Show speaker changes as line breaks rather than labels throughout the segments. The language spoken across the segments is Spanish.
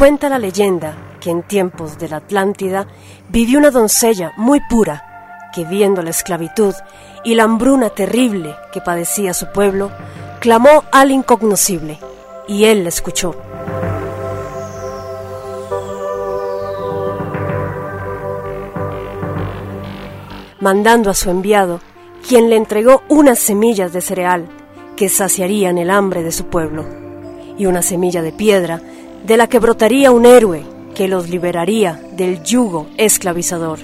Cuenta la leyenda que en tiempos de la Atlántida vivió una doncella muy pura que viendo la esclavitud y la hambruna terrible que padecía su pueblo, clamó al incognoscible y él la escuchó. Mandando a su enviado, quien le entregó unas semillas de cereal que saciarían el hambre de su pueblo, y una semilla de piedra de la que brotaría un héroe que los liberaría del yugo esclavizador.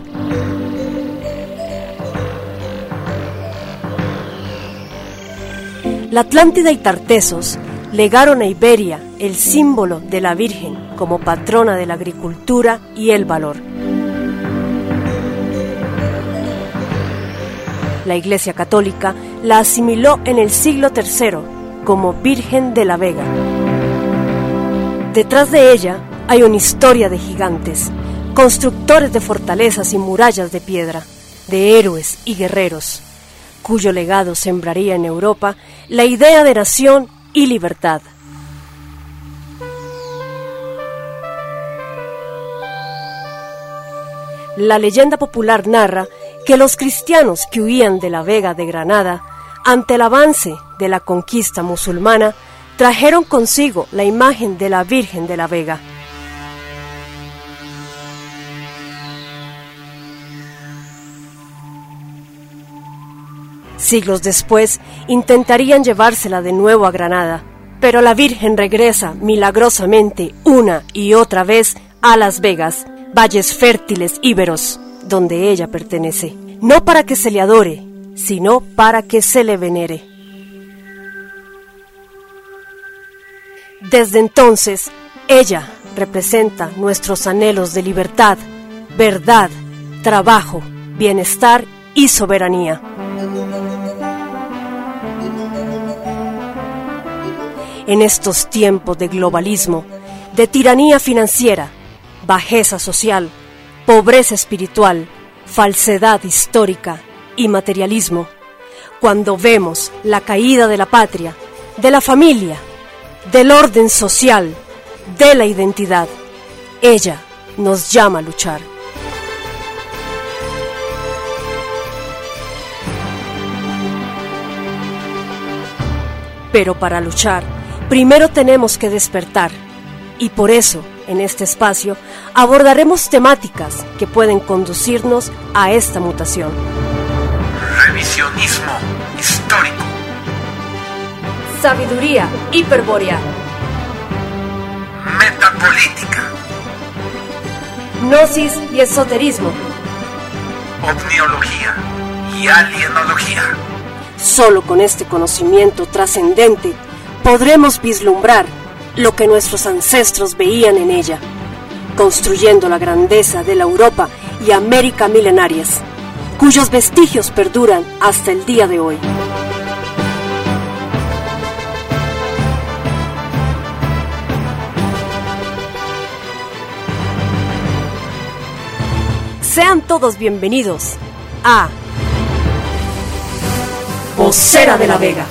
La Atlántida y Tartesos legaron a Iberia el símbolo de la Virgen como patrona de la agricultura y el valor. La Iglesia Católica la asimiló en el siglo III como Virgen de la Vega. Detrás de ella hay una historia de gigantes, constructores de fortalezas y murallas de piedra, de héroes y guerreros, cuyo legado sembraría en Europa la idea de nación y libertad. La leyenda popular narra que los cristianos que huían de la Vega de Granada, ante el avance de la conquista musulmana, trajeron consigo la imagen de la Virgen de la Vega. Siglos después intentarían llevársela de nuevo a Granada, pero la Virgen regresa milagrosamente una y otra vez a Las Vegas, valles fértiles íberos, donde ella pertenece, no para que se le adore, sino para que se le venere. Desde entonces, ella representa nuestros anhelos de libertad, verdad, trabajo, bienestar y soberanía. En estos tiempos de globalismo, de tiranía financiera, bajeza social, pobreza espiritual, falsedad histórica y materialismo, cuando vemos la caída de la patria, de la familia, del orden social, de la identidad, ella nos llama a luchar. Pero para luchar, primero tenemos que despertar y por eso, en este espacio, abordaremos temáticas que pueden conducirnos a esta mutación.
Revisionismo.
Sabiduría hiperbórea.
Metapolítica.
Gnosis y esoterismo.
Omniología y alienología.
Solo con este conocimiento trascendente podremos vislumbrar lo que nuestros ancestros veían en ella, construyendo la grandeza de la Europa y América milenarias, cuyos vestigios perduran hasta el día de hoy. Sean todos bienvenidos a Vocera de la Vega.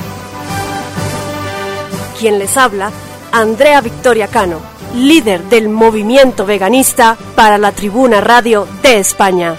Quien les habla, Andrea Victoria Cano, líder del movimiento veganista para la Tribuna Radio de España.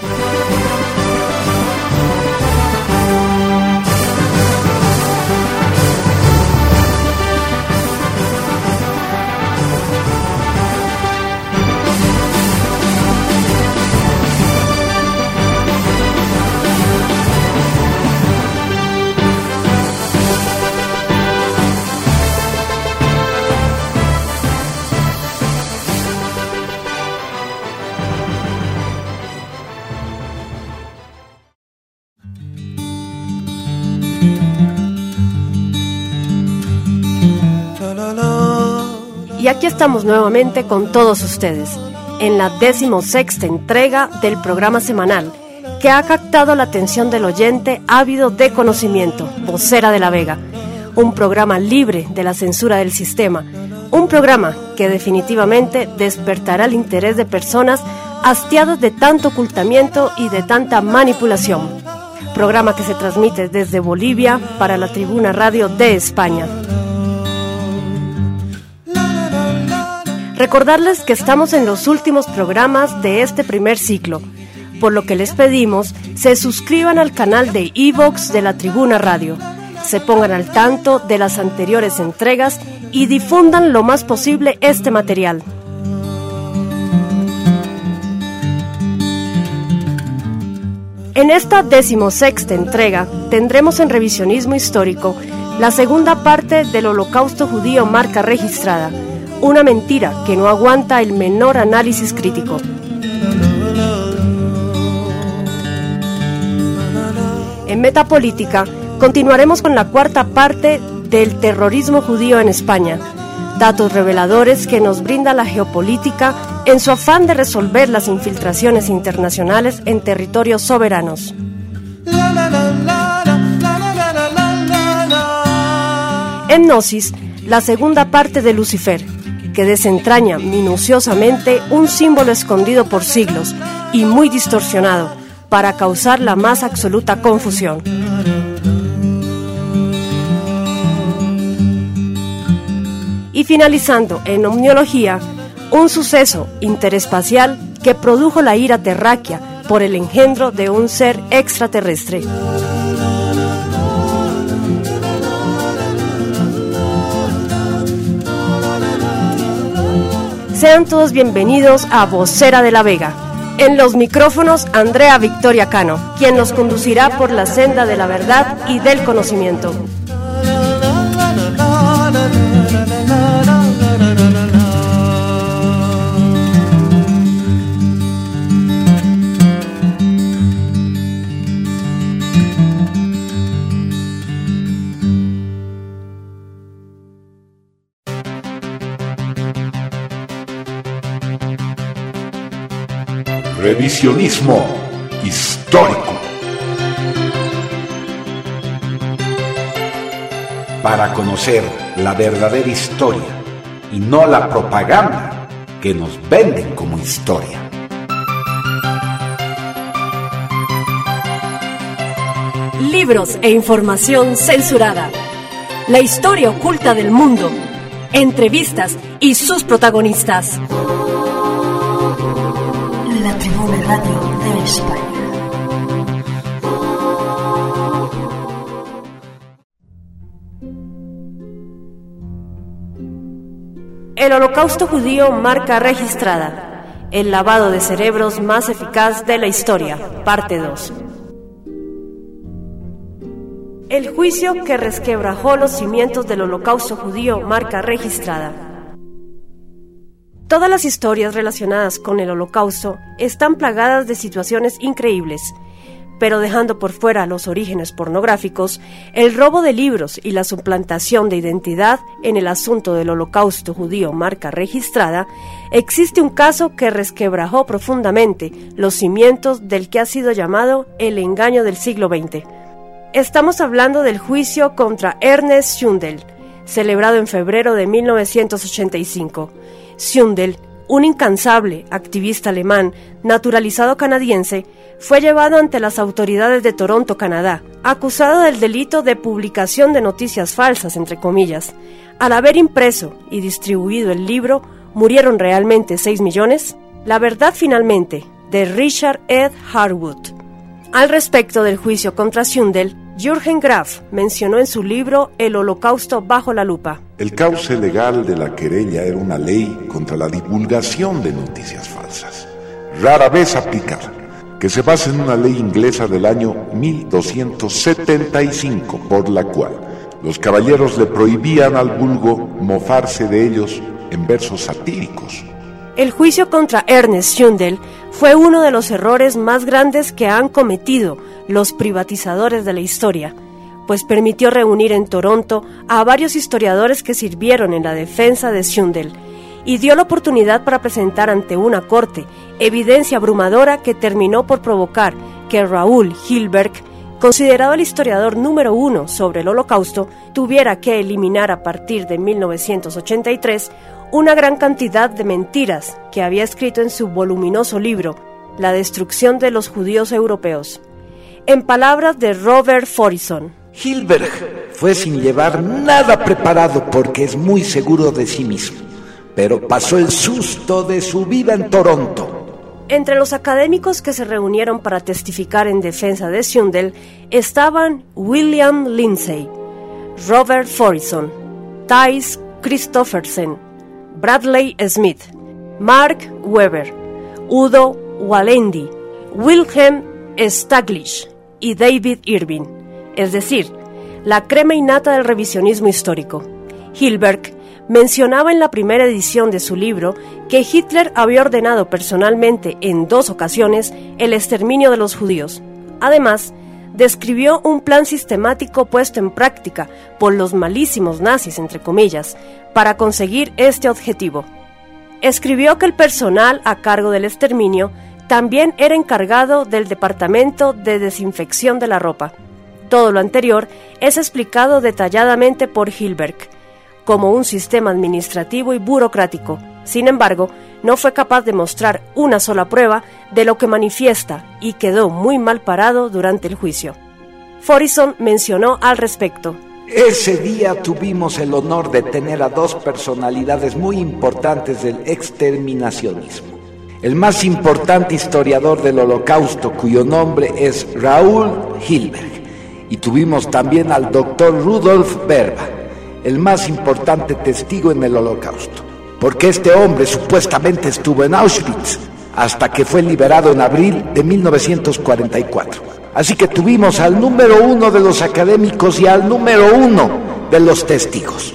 Y aquí estamos nuevamente con todos ustedes, en la decimosexta entrega del programa semanal que ha captado la atención del oyente ávido de conocimiento, Vocera de la Vega, un programa libre de la censura del sistema, un programa que definitivamente despertará el interés de personas hastiadas de tanto ocultamiento y de tanta manipulación. Programa que se transmite desde Bolivia para la Tribuna Radio de España. Recordarles que estamos en los últimos programas de este primer ciclo, por lo que les pedimos se suscriban al canal de Evox de la Tribuna Radio, se pongan al tanto de las anteriores entregas y difundan lo más posible este material. En esta decimosexta entrega tendremos en revisionismo histórico la segunda parte del holocausto judío marca registrada, una mentira que no aguanta el menor análisis crítico. En Metapolítica continuaremos con la cuarta parte del terrorismo judío en España, datos reveladores que nos brinda la geopolítica en su afán de resolver las infiltraciones internacionales en territorios soberanos. En Gnosis, la segunda parte de Lucifer, que desentraña minuciosamente un símbolo escondido por siglos y muy distorsionado para causar la más absoluta confusión. Y finalizando en omniología, un suceso interespacial que produjo la ira terráquea por el engendro de un ser extraterrestre. Sean todos bienvenidos a Vocera de la Vega. En los micrófonos, Andrea Victoria Cano, quien nos conducirá por la senda de la verdad y del conocimiento.
Revisionismo histórico. Para conocer la verdadera historia y no la propaganda que nos venden como historia.
Libros e información censurada. La historia oculta del mundo. Entrevistas y sus protagonistas. De España. El holocausto judío marca registrada. El lavado de cerebros más eficaz de la historia. Parte 2. El juicio que resquebrajó los cimientos del holocausto judío marca registrada. Todas las historias relacionadas con el holocausto están plagadas de situaciones increíbles, pero dejando por fuera los orígenes pornográficos, el robo de libros y la suplantación de identidad en el asunto del holocausto judío marca registrada, existe un caso que resquebrajó profundamente los cimientos del que ha sido llamado el engaño del siglo XX. Estamos hablando del juicio contra Ernest Schundel, celebrado en febrero de 1985 Sundel, un incansable activista alemán naturalizado canadiense, fue llevado ante las autoridades de Toronto, Canadá, acusado del delito de publicación de noticias falsas, entre comillas. Al haber impreso y distribuido el libro, ¿murieron realmente 6 millones? La verdad finalmente, de Richard Ed Harwood. Al respecto del juicio contra Sundel, Jürgen Graf mencionó en su libro El Holocausto bajo la lupa.
El cauce legal de la querella era una ley contra la divulgación de noticias falsas, rara vez aplicada, que se basa en una ley inglesa del año 1275, por la cual los caballeros le prohibían al vulgo mofarse de ellos en versos satíricos.
El juicio contra Ernest Schundel fue uno de los errores más grandes que han cometido los privatizadores de la historia, pues permitió reunir en Toronto a varios historiadores que sirvieron en la defensa de Schundel y dio la oportunidad para presentar ante una corte evidencia abrumadora que terminó por provocar que Raúl Hilberg, considerado el historiador número uno sobre el holocausto, tuviera que eliminar a partir de 1983 una gran cantidad de mentiras que había escrito en su voluminoso libro La destrucción de los judíos europeos. En palabras de Robert Forison,
Hilberg fue sin llevar nada preparado porque es muy seguro de sí mismo. pero pasó el susto de su vida en Toronto.
Entre los académicos que se reunieron para testificar en defensa de Sundell estaban William Lindsay, Robert Forison, Thais Christophersen, Bradley Smith, Mark Weber, Udo Walendi, Wilhelm Staglish y David Irving, es decir, la crema innata del revisionismo histórico. Hilberg mencionaba en la primera edición de su libro que Hitler había ordenado personalmente en dos ocasiones el exterminio de los judíos. Además, describió un plan sistemático puesto en práctica por los malísimos nazis, entre comillas, para conseguir este objetivo. Escribió que el personal a cargo del exterminio también era encargado del Departamento de Desinfección de la Ropa. Todo lo anterior es explicado detalladamente por Hilberg, como un sistema administrativo y burocrático. Sin embargo, no fue capaz de mostrar una sola prueba de lo que manifiesta y quedó muy mal parado durante el juicio. Forison mencionó al respecto.
Ese día tuvimos el honor de tener a dos personalidades muy importantes del exterminacionismo. El más importante historiador del holocausto, cuyo nombre es Raúl Hilberg, y tuvimos también al doctor Rudolf Berba, el más importante testigo en el holocausto, porque este hombre supuestamente estuvo en Auschwitz hasta que fue liberado en abril de 1944. Así que tuvimos al número uno de los académicos y al número uno de los testigos.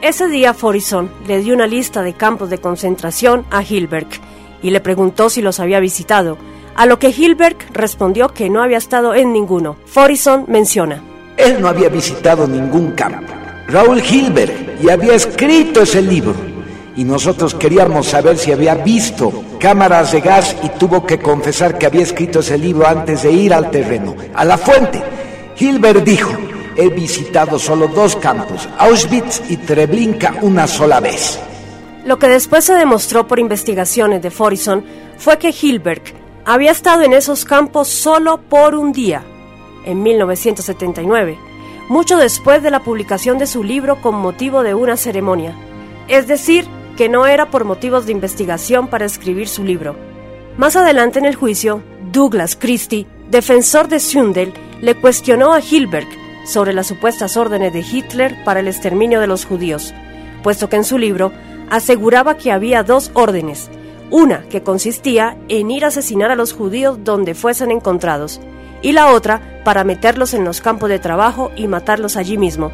Ese día Forison le dio una lista de campos de concentración a Hilberg y le preguntó si los había visitado, a lo que Hilberg respondió que no había estado en ninguno. Forison menciona.
Él no había visitado ningún campo. Raúl Hilberg y había escrito ese libro. Y nosotros queríamos saber si había visto cámaras de gas y tuvo que confesar que había escrito ese libro antes de ir al terreno, a la fuente. Hilberg dijo, he visitado solo dos campos, Auschwitz y Treblinka una sola vez.
Lo que después se demostró por investigaciones de Forison fue que Hilberg había estado en esos campos solo por un día, en 1979 mucho después de la publicación de su libro con motivo de una ceremonia. Es decir, que no era por motivos de investigación para escribir su libro. Más adelante en el juicio, Douglas Christie, defensor de Sundell, le cuestionó a Hilberg sobre las supuestas órdenes de Hitler para el exterminio de los judíos, puesto que en su libro aseguraba que había dos órdenes, una que consistía en ir a asesinar a los judíos donde fuesen encontrados, y la otra para meterlos en los campos de trabajo y matarlos allí mismo.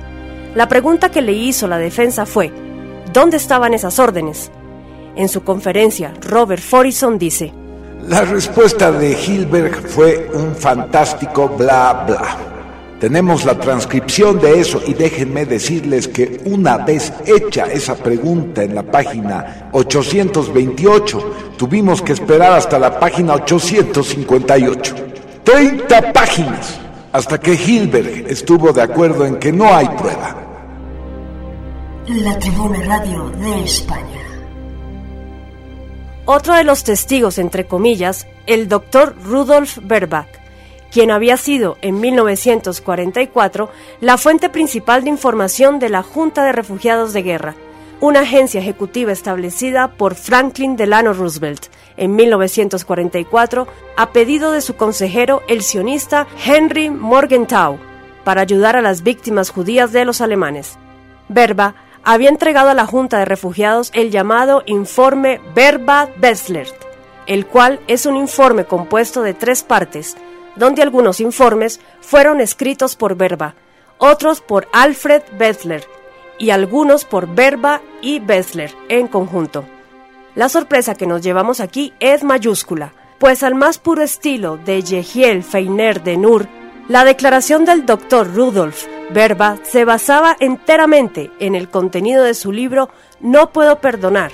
La pregunta que le hizo la defensa fue, ¿dónde estaban esas órdenes? En su conferencia, Robert Forison dice,
La respuesta de Hilberg fue un fantástico bla bla. Tenemos la transcripción de eso y déjenme decirles que una vez hecha esa pregunta en la página 828, tuvimos que esperar hasta la página 858. 30 páginas hasta que Hilberg estuvo de acuerdo en que no hay prueba.
La Tribuna Radio de España.
Otro de los testigos, entre comillas, el doctor Rudolf Berbach, quien había sido en 1944 la fuente principal de información de la Junta de Refugiados de Guerra, una agencia ejecutiva establecida por Franklin Delano Roosevelt en 1944 a pedido de su consejero el sionista Henry Morgenthau para ayudar a las víctimas judías de los alemanes. Verba había entregado a la Junta de Refugiados el llamado Informe Verba-Besslert, el cual es un informe compuesto de tres partes, donde algunos informes fueron escritos por Verba, otros por Alfred Bessler y algunos por Verba y Bessler en conjunto. La sorpresa que nos llevamos aquí es mayúscula, pues al más puro estilo de Yehiel Feiner de Nur, la declaración del doctor Rudolf Verba se basaba enteramente en el contenido de su libro No puedo perdonar,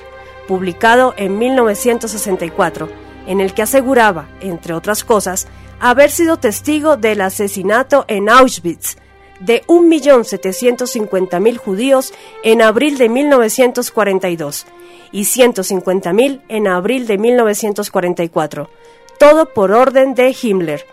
publicado en 1964, en el que aseguraba, entre otras cosas, haber sido testigo del asesinato en Auschwitz de 1.750.000 judíos en abril de 1942 y 150.000 en abril de 1944, todo por orden de Himmler.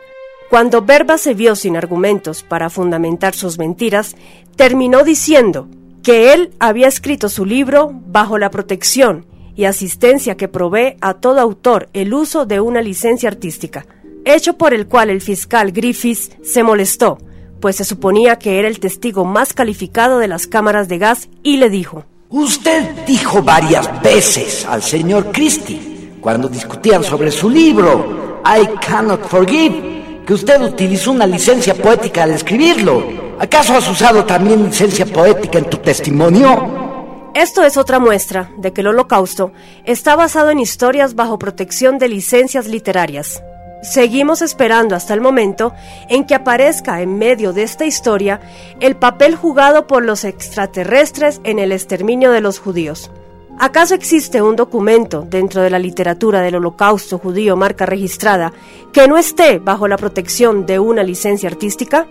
Cuando Berba se vio sin argumentos para fundamentar sus mentiras, terminó diciendo, que él había escrito su libro bajo la protección y asistencia que provee a todo autor el uso de una licencia artística, hecho por el cual el fiscal Griffiths se molestó, pues se suponía que era el testigo más calificado de las cámaras de gas y le dijo,
Usted dijo varias veces al señor Christie, cuando discutían sobre su libro, I Cannot Forgive, que usted utilizó una licencia poética al escribirlo. ¿Acaso has usado también licencia poética en tu testimonio?
Esto es otra muestra de que el holocausto está basado en historias bajo protección de licencias literarias. Seguimos esperando hasta el momento en que aparezca en medio de esta historia el papel jugado por los extraterrestres en el exterminio de los judíos. ¿Acaso existe un documento dentro de la literatura del holocausto judío marca registrada que no esté bajo la protección de una licencia artística?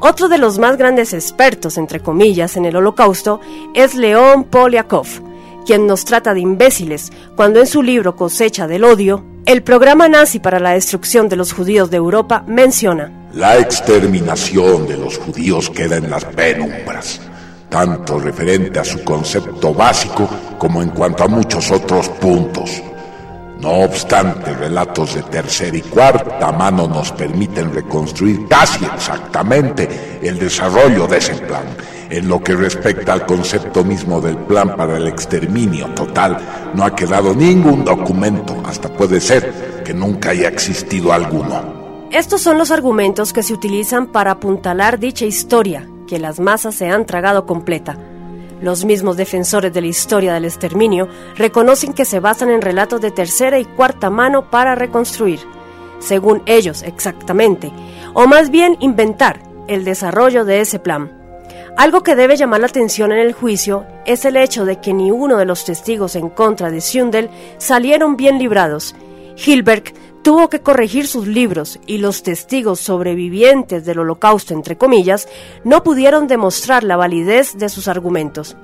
Otro de los más grandes expertos, entre comillas, en el holocausto es León Poliakov, quien nos trata de imbéciles cuando en su libro Cosecha del Odio, el programa nazi para la destrucción de los judíos de Europa menciona
La exterminación de los judíos queda en las penumbras, tanto referente a su concepto básico como en cuanto a muchos otros puntos. No obstante, relatos de tercera y cuarta mano nos permiten reconstruir casi exactamente el desarrollo de ese plan. En lo que respecta al concepto mismo del plan para el exterminio total, no ha quedado ningún documento, hasta puede ser que nunca haya existido alguno.
Estos son los argumentos que se utilizan para apuntalar dicha historia, que las masas se han tragado completa. Los mismos defensores de la historia del exterminio reconocen que se basan en relatos de tercera y cuarta mano para reconstruir, según ellos exactamente, o más bien inventar el desarrollo de ese plan. Algo que debe llamar la atención en el juicio es el hecho de que ni uno de los testigos en contra de Sundel salieron bien librados. Hilberg tuvo que corregir sus libros y los testigos sobrevivientes del holocausto, entre comillas, no pudieron demostrar la validez de sus argumentos.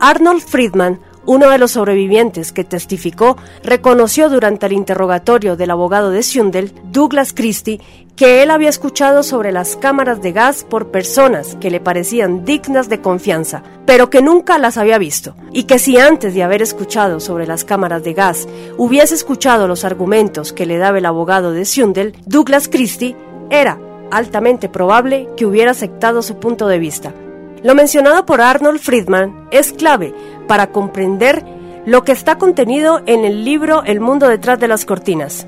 Arnold Friedman uno de los sobrevivientes que testificó reconoció durante el interrogatorio del abogado de Sundel, Douglas Christie, que él había escuchado sobre las cámaras de gas por personas que le parecían dignas de confianza, pero que nunca las había visto, y que si antes de haber escuchado sobre las cámaras de gas hubiese escuchado los argumentos que le daba el abogado de Sundel, Douglas Christie, era altamente probable que hubiera aceptado su punto de vista. Lo mencionado por Arnold Friedman es clave para comprender lo que está contenido en el libro El mundo detrás de las cortinas,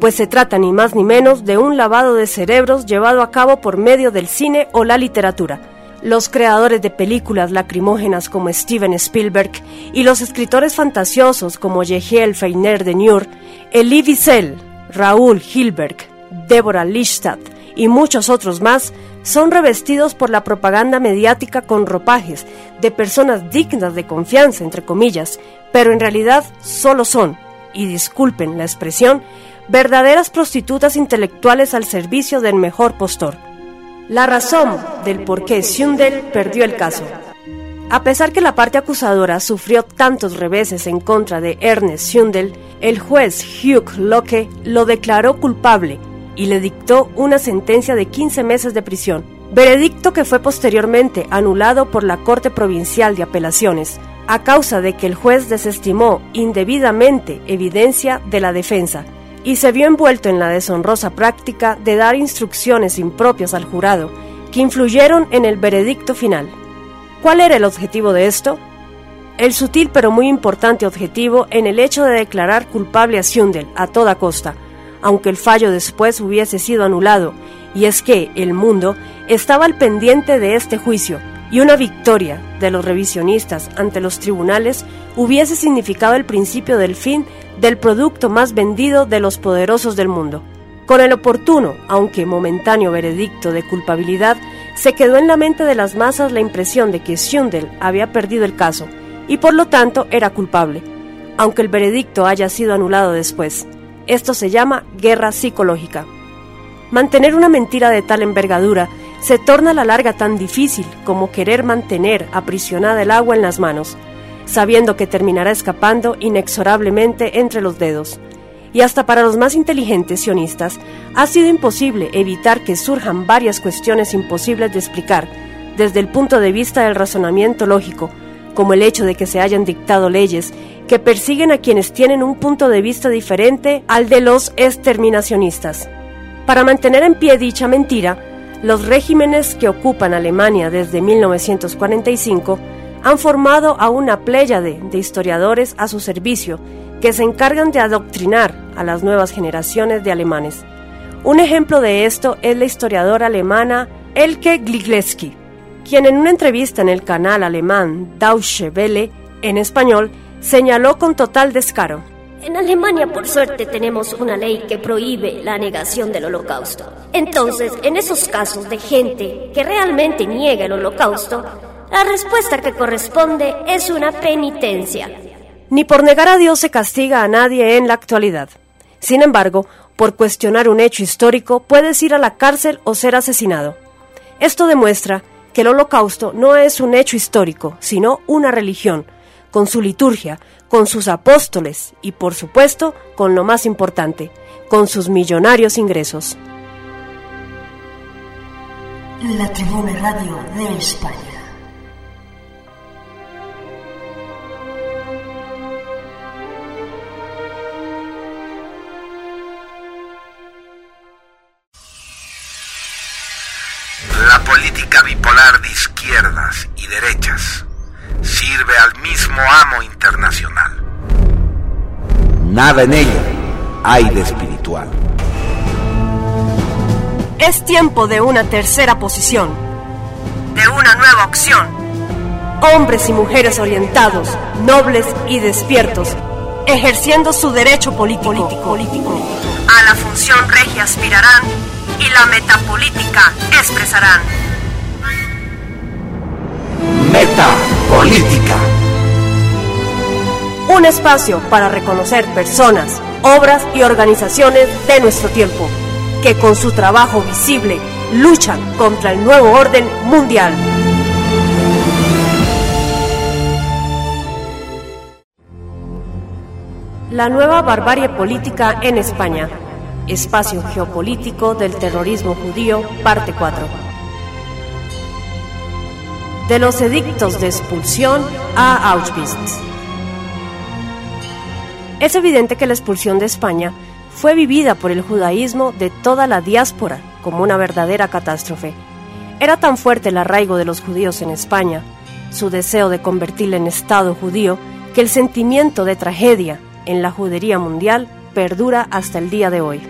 pues se trata ni más ni menos de un lavado de cerebros llevado a cabo por medio del cine o la literatura. Los creadores de películas lacrimógenas como Steven Spielberg y los escritores fantasiosos como Yehiel Feiner de Nur, Elie Wiesel, Raúl Hilberg, Deborah Lichtstadt y muchos otros más son revestidos por la propaganda mediática con ropajes de personas dignas de confianza, entre comillas, pero en realidad solo son, y disculpen la expresión, verdaderas prostitutas intelectuales al servicio del mejor postor. La razón del por qué Sundel perdió el caso. A pesar que la parte acusadora sufrió tantos reveses en contra de Ernest Sundel, el juez Hugh Locke lo declaró culpable y le dictó una sentencia de 15 meses de prisión, veredicto que fue posteriormente anulado por la Corte Provincial de Apelaciones, a causa de que el juez desestimó indebidamente evidencia de la defensa y se vio envuelto en la deshonrosa práctica de dar instrucciones impropias al jurado que influyeron en el veredicto final. ¿Cuál era el objetivo de esto? El sutil pero muy importante objetivo en el hecho de declarar culpable a Sundel a toda costa, aunque el fallo después hubiese sido anulado, y es que el mundo estaba al pendiente de este juicio, y una victoria de los revisionistas ante los tribunales hubiese significado el principio del fin del producto más vendido de los poderosos del mundo. Con el oportuno, aunque momentáneo veredicto de culpabilidad, se quedó en la mente de las masas la impresión de que Schundel había perdido el caso y por lo tanto era culpable, aunque el veredicto haya sido anulado después. Esto se llama guerra psicológica. Mantener una mentira de tal envergadura se torna a la larga tan difícil como querer mantener aprisionada el agua en las manos, sabiendo que terminará escapando inexorablemente entre los dedos. Y hasta para los más inteligentes sionistas ha sido imposible evitar que surjan varias cuestiones imposibles de explicar, desde el punto de vista del razonamiento lógico, como el hecho de que se hayan dictado leyes que persiguen a quienes tienen un punto de vista diferente al de los exterminacionistas. Para mantener en pie dicha mentira, los regímenes que ocupan Alemania desde 1945 han formado a una pléyade de historiadores a su servicio que se encargan de adoctrinar a las nuevas generaciones de alemanes. Un ejemplo de esto es la historiadora alemana Elke Gliglewski, quien en una entrevista en el canal alemán Deutsche Welle en español señaló con total descaro.
En Alemania, por suerte, tenemos una ley que prohíbe la negación del holocausto. Entonces, en esos casos de gente que realmente niega el holocausto, la respuesta que corresponde es una penitencia.
Ni por negar a Dios se castiga a nadie en la actualidad. Sin embargo, por cuestionar un hecho histórico puedes ir a la cárcel o ser asesinado. Esto demuestra que el holocausto no es un hecho histórico, sino una religión, con su liturgia, con sus apóstoles y, por supuesto, con lo más importante, con sus millonarios ingresos.
La Tribuna Radio de España.
La política bipolar de izquierdas y derechas sirve al mismo amo internacional.
Nada en ella hay de espiritual.
Es tiempo de una tercera posición, de una nueva opción. Hombres y mujeres orientados, nobles y despiertos, ejerciendo su derecho político. político. A la función regia aspirarán y la metapolítica expresarán.
Metapolítica.
Un espacio para reconocer personas, obras y organizaciones de nuestro tiempo, que con su trabajo visible luchan contra el nuevo orden mundial. La nueva barbarie política en España. Espacio geopolítico del terrorismo judío, parte 4. De los edictos de expulsión a Auschwitz. Es evidente que la expulsión de España fue vivida por el judaísmo de toda la diáspora como una verdadera catástrofe. Era tan fuerte el arraigo de los judíos en España, su deseo de convertirla en Estado judío, que el sentimiento de tragedia en la judería mundial perdura hasta el día de hoy.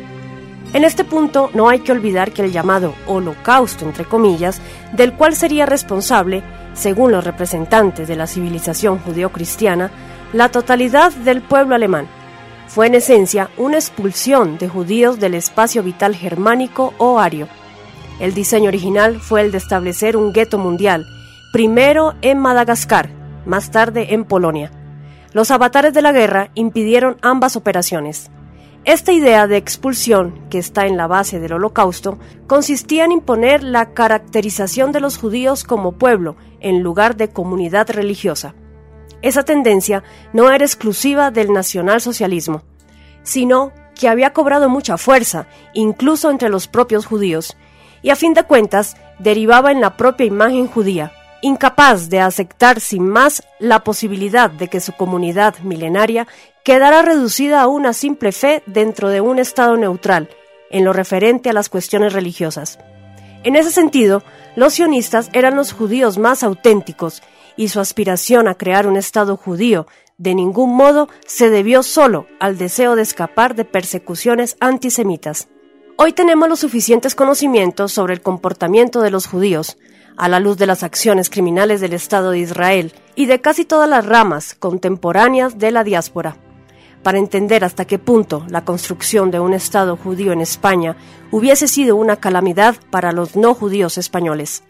En este punto no hay que olvidar que el llamado holocausto, entre comillas, del cual sería responsable, según los representantes de la civilización judío-cristiana, la totalidad del pueblo alemán, fue en esencia una expulsión de judíos del espacio vital germánico o ario. El diseño original fue el de establecer un gueto mundial, primero en Madagascar, más tarde en Polonia. Los avatares de la guerra impidieron ambas operaciones. Esta idea de expulsión, que está en la base del holocausto, consistía en imponer la caracterización de los judíos como pueblo en lugar de comunidad religiosa. Esa tendencia no era exclusiva del nacionalsocialismo, sino que había cobrado mucha fuerza, incluso entre los propios judíos, y a fin de cuentas derivaba en la propia imagen judía, incapaz de aceptar sin más la posibilidad de que su comunidad milenaria quedara reducida a una simple fe dentro de un Estado neutral, en lo referente a las cuestiones religiosas. En ese sentido, los sionistas eran los judíos más auténticos, y su aspiración a crear un Estado judío de ningún modo se debió solo al deseo de escapar de persecuciones antisemitas. Hoy tenemos los suficientes conocimientos sobre el comportamiento de los judíos, a la luz de las acciones criminales del Estado de Israel y de casi todas las ramas contemporáneas de la diáspora, para entender hasta qué punto la construcción de un Estado judío en España hubiese sido una calamidad para los no judíos españoles,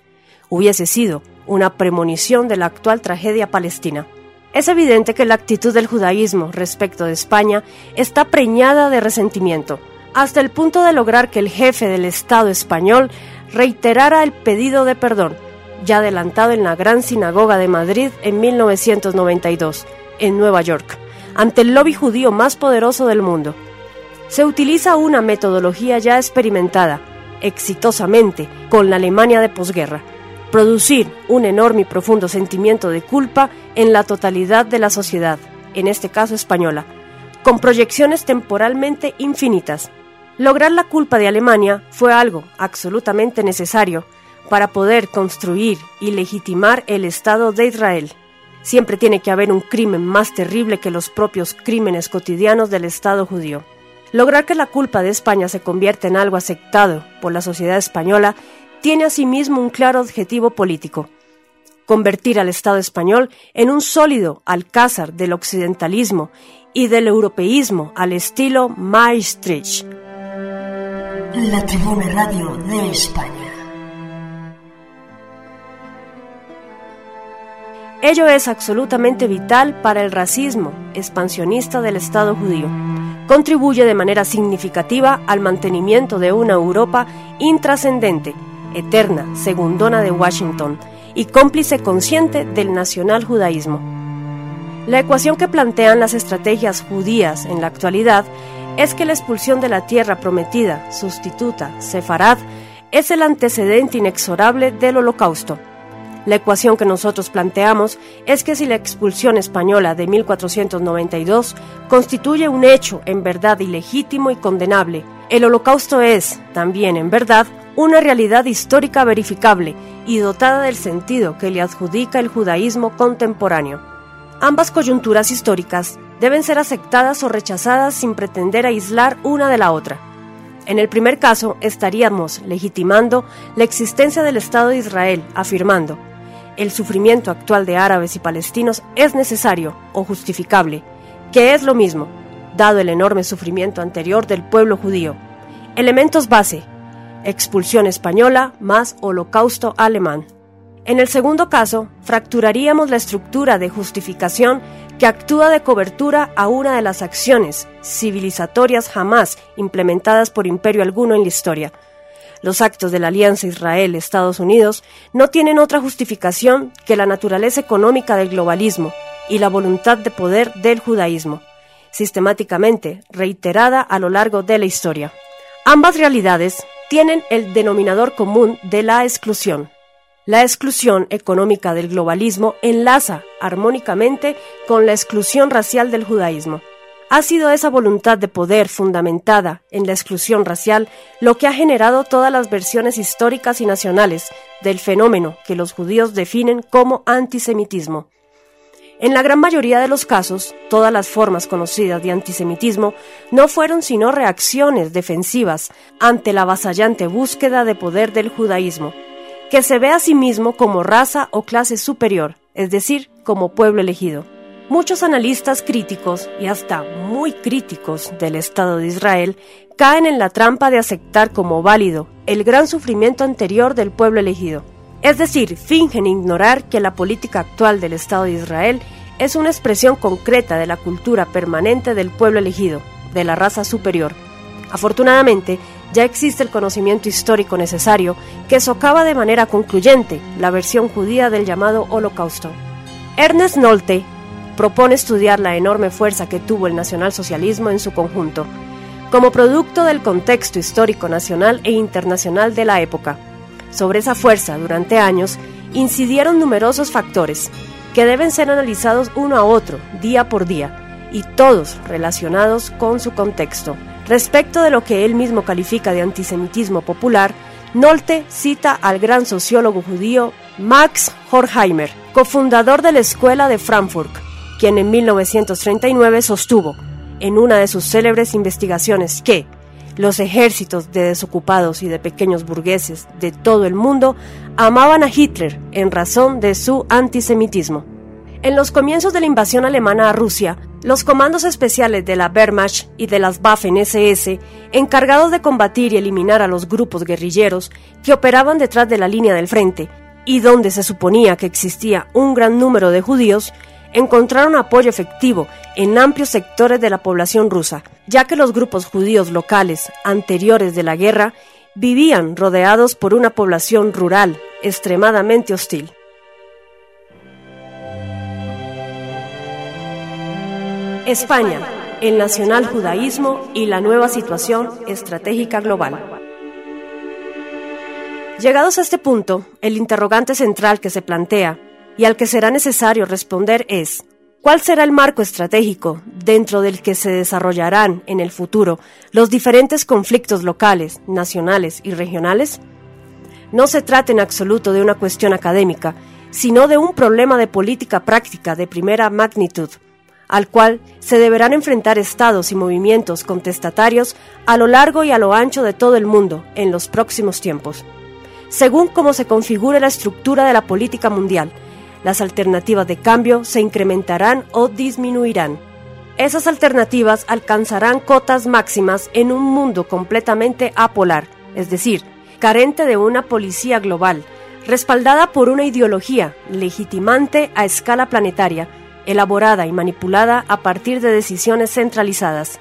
hubiese sido una premonición de la actual tragedia palestina. Es evidente que la actitud del judaísmo respecto de España está preñada de resentimiento, hasta el punto de lograr que el jefe del Estado español reiterara el pedido de perdón, ya adelantado en la Gran Sinagoga de Madrid en 1992, en Nueva York, ante el lobby judío más poderoso del mundo. Se utiliza una metodología ya experimentada, exitosamente, con la Alemania de posguerra, producir un enorme y profundo sentimiento de culpa en la totalidad de la sociedad, en este caso española, con proyecciones temporalmente infinitas. Lograr la culpa de Alemania fue algo absolutamente necesario para poder construir y legitimar el Estado de Israel. Siempre tiene que haber un crimen más terrible que los propios crímenes cotidianos del Estado judío. Lograr que la culpa de España se convierta en algo aceptado por la sociedad española tiene asimismo un claro objetivo político. Convertir al Estado español en un sólido alcázar del occidentalismo y del europeísmo al estilo Maastricht.
La Tribuna Radio de España.
Ello es absolutamente vital para el racismo expansionista del Estado judío. Contribuye de manera significativa al mantenimiento de una Europa intrascendente, eterna, segundona de Washington y cómplice consciente del nacional judaísmo. La ecuación que plantean las estrategias judías en la actualidad es que la expulsión de la tierra prometida, sustituta, Sefarad, es el antecedente inexorable del holocausto la ecuación que nosotros planteamos es que si la expulsión española de 1492 constituye un hecho en verdad ilegítimo y condenable, el holocausto es, también en verdad, una realidad histórica verificable y dotada del sentido que le adjudica el judaísmo contemporáneo. Ambas coyunturas históricas deben ser aceptadas o rechazadas sin pretender aislar una de la otra. En el primer caso, estaríamos legitimando la existencia del Estado de Israel, afirmando, el sufrimiento actual de árabes y palestinos es necesario o justificable, que es lo mismo, dado el enorme sufrimiento anterior del pueblo judío. Elementos base, expulsión española más holocausto alemán. En el segundo caso, fracturaríamos la estructura de justificación que actúa de cobertura a una de las acciones civilizatorias jamás implementadas por imperio alguno en la historia, los actos de la Alianza Israel-Estados Unidos no tienen otra justificación que la naturaleza económica del globalismo y la voluntad de poder del judaísmo, sistemáticamente reiterada a lo largo de la historia. Ambas realidades tienen el denominador común de la exclusión. La exclusión económica del globalismo enlaza armónicamente con la exclusión racial del judaísmo ha sido esa voluntad de poder fundamentada en la exclusión racial lo que ha generado todas las versiones históricas y nacionales del fenómeno que los judíos definen como antisemitismo. En la gran mayoría de los casos, todas las formas conocidas de antisemitismo no fueron sino reacciones defensivas ante la avasallante búsqueda de poder del judaísmo, que se ve a sí mismo como raza o clase superior, es decir, como pueblo elegido. Muchos analistas críticos y hasta muy críticos del Estado de Israel caen en la trampa de aceptar como válido el gran sufrimiento anterior del pueblo elegido. Es decir, fingen ignorar que la política actual del Estado de Israel es una expresión concreta de la cultura permanente del pueblo elegido, de la raza superior. Afortunadamente, ya existe el conocimiento histórico necesario que socava de manera concluyente la versión judía del llamado Holocausto. Ernest Nolte propone estudiar la enorme fuerza que tuvo el nacionalsocialismo en su conjunto, como producto del contexto histórico nacional e internacional de la época. Sobre esa fuerza, durante años, incidieron numerosos factores, que deben ser analizados uno a otro, día por día, y todos relacionados con su contexto. Respecto de lo que él mismo califica de antisemitismo popular, Nolte cita al gran sociólogo judío Max Horkheimer, cofundador de la Escuela de Frankfurt, quien en 1939 sostuvo en una de sus célebres investigaciones que los ejércitos de desocupados y de pequeños burgueses de todo el mundo amaban a Hitler en razón de su antisemitismo. En los comienzos de la invasión alemana a Rusia, los comandos especiales de la Wehrmacht y de las Waffen-SS, encargados de combatir y eliminar a los grupos guerrilleros que operaban detrás de la línea del frente, y donde se suponía que existía un gran número de judíos, encontraron apoyo efectivo en amplios sectores de la población rusa, ya que los grupos judíos locales anteriores de la guerra vivían rodeados por una población rural extremadamente hostil. España, el nacional judaísmo y la nueva situación estratégica global. Llegados a este punto, el interrogante central que se plantea y al que será necesario responder es, ¿cuál será el marco estratégico dentro del que se desarrollarán en el futuro los diferentes conflictos locales, nacionales y regionales? No se trata en absoluto de una cuestión académica, sino de un problema de política práctica de primera magnitud, al cual se deberán enfrentar estados y movimientos contestatarios a lo largo y a lo ancho de todo el mundo en los próximos tiempos. Según cómo se configure la estructura de la política mundial, las alternativas de cambio se incrementarán o disminuirán. Esas alternativas alcanzarán cotas máximas en un mundo completamente apolar, es decir, carente de una policía global, respaldada por una ideología legitimante a escala planetaria, elaborada y manipulada a partir de decisiones centralizadas.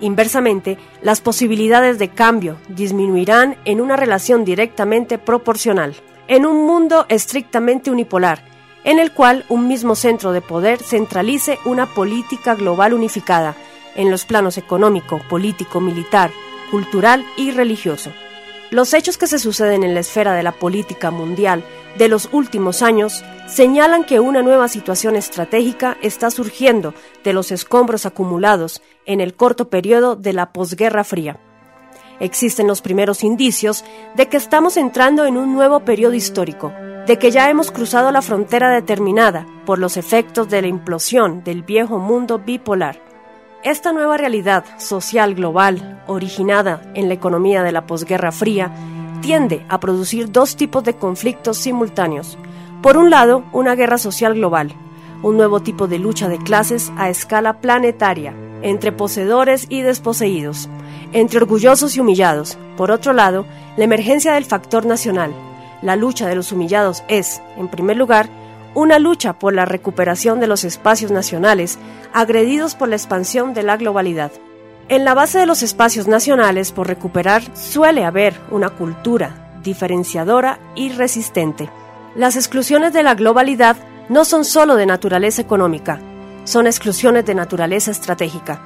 Inversamente, las posibilidades de cambio disminuirán en una relación directamente proporcional, en un mundo estrictamente unipolar, en el cual un mismo centro de poder centralice una política global unificada en los planos económico, político, militar, cultural y religioso. Los hechos que se suceden en la esfera de la política mundial de los últimos años señalan que una nueva situación estratégica está surgiendo de los escombros acumulados en el corto periodo de la posguerra fría. Existen los primeros indicios de que estamos entrando en un nuevo periodo histórico, de que ya hemos cruzado la frontera determinada por los efectos de la implosión del viejo mundo bipolar. Esta nueva realidad social global, originada en la economía de la posguerra fría, tiende a producir dos tipos de conflictos simultáneos. Por un lado, una guerra social global, un nuevo tipo de lucha de clases a escala planetaria, entre poseedores y desposeídos, entre orgullosos y humillados. Por otro lado, la emergencia del factor nacional. La lucha de los humillados es, en primer lugar, una lucha por la recuperación de los espacios nacionales agredidos por la expansión de la globalidad. En la base de los espacios nacionales por recuperar suele haber una cultura diferenciadora y resistente. Las exclusiones de la globalidad no son sólo de naturaleza económica, son exclusiones de naturaleza estratégica.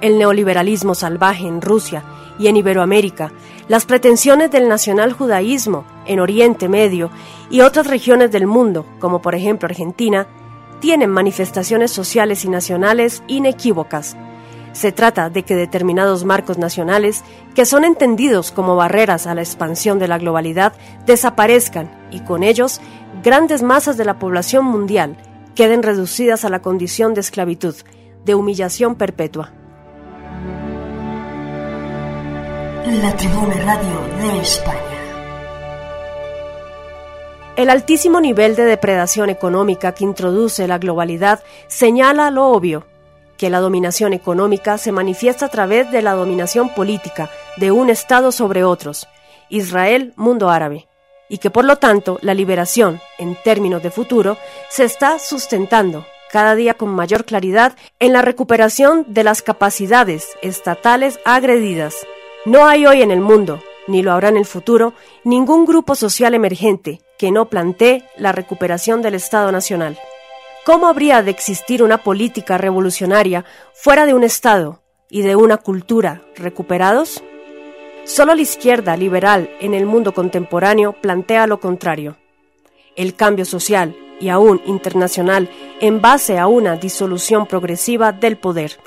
El neoliberalismo salvaje en Rusia y en Iberoamérica, las pretensiones del nacional judaísmo en Oriente Medio y otras regiones del mundo, como por ejemplo Argentina, tienen manifestaciones sociales y nacionales inequívocas. Se trata de que determinados marcos nacionales, que son entendidos como barreras a la expansión de la globalidad, desaparezcan y con ellos grandes masas de la población mundial queden reducidas a la condición de esclavitud, de humillación perpetua.
La Tribuna Radio de España.
El altísimo nivel de depredación económica que introduce la globalidad señala lo obvio, que la dominación económica se manifiesta a través de la dominación política de un Estado sobre otros, Israel, mundo árabe, y que por lo tanto la liberación, en términos de futuro, se está sustentando cada día con mayor claridad en la recuperación de las capacidades estatales agredidas. No hay hoy en el mundo, ni lo habrá en el futuro, ningún grupo social emergente que no plantee la recuperación del Estado Nacional. ¿Cómo habría de existir una política revolucionaria fuera de un Estado y de una cultura recuperados? Solo la izquierda liberal en el mundo contemporáneo plantea lo contrario. El cambio social y aún internacional en base a una disolución progresiva del poder.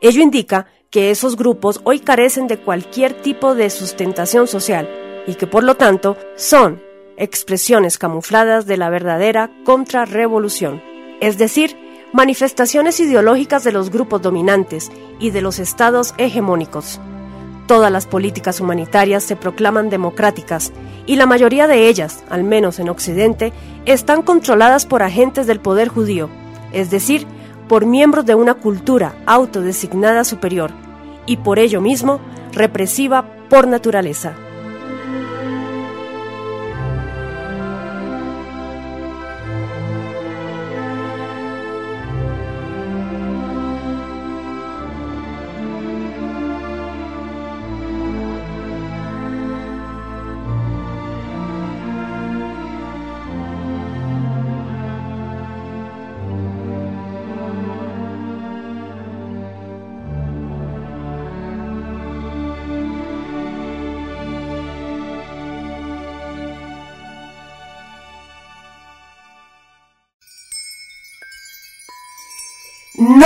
Ello indica que esos grupos hoy carecen de cualquier tipo de sustentación social y que por lo tanto son expresiones camufladas de la verdadera contrarrevolución es decir, manifestaciones ideológicas de los grupos dominantes y de los estados hegemónicos. Todas las políticas humanitarias se proclaman democráticas y la mayoría de ellas, al menos en Occidente, están controladas por agentes del poder judío, es decir, por miembros de una cultura autodesignada superior y por ello mismo represiva por naturaleza.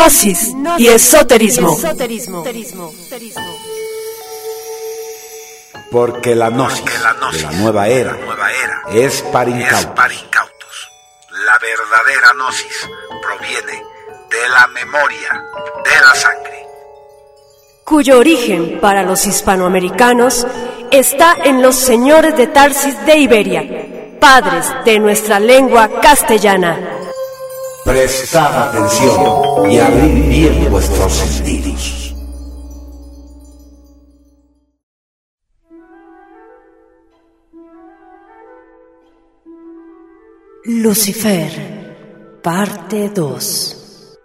Gnosis y esoterismo.
Porque la gnosis, de la nueva era, es para
incautos. La verdadera gnosis proviene de la memoria, de la sangre.
Cuyo origen para los hispanoamericanos está en los señores de Tarsis de Iberia, padres de nuestra lengua castellana.
Prestad atención y abrid bien vuestros sentidos.
Lucifer, parte 2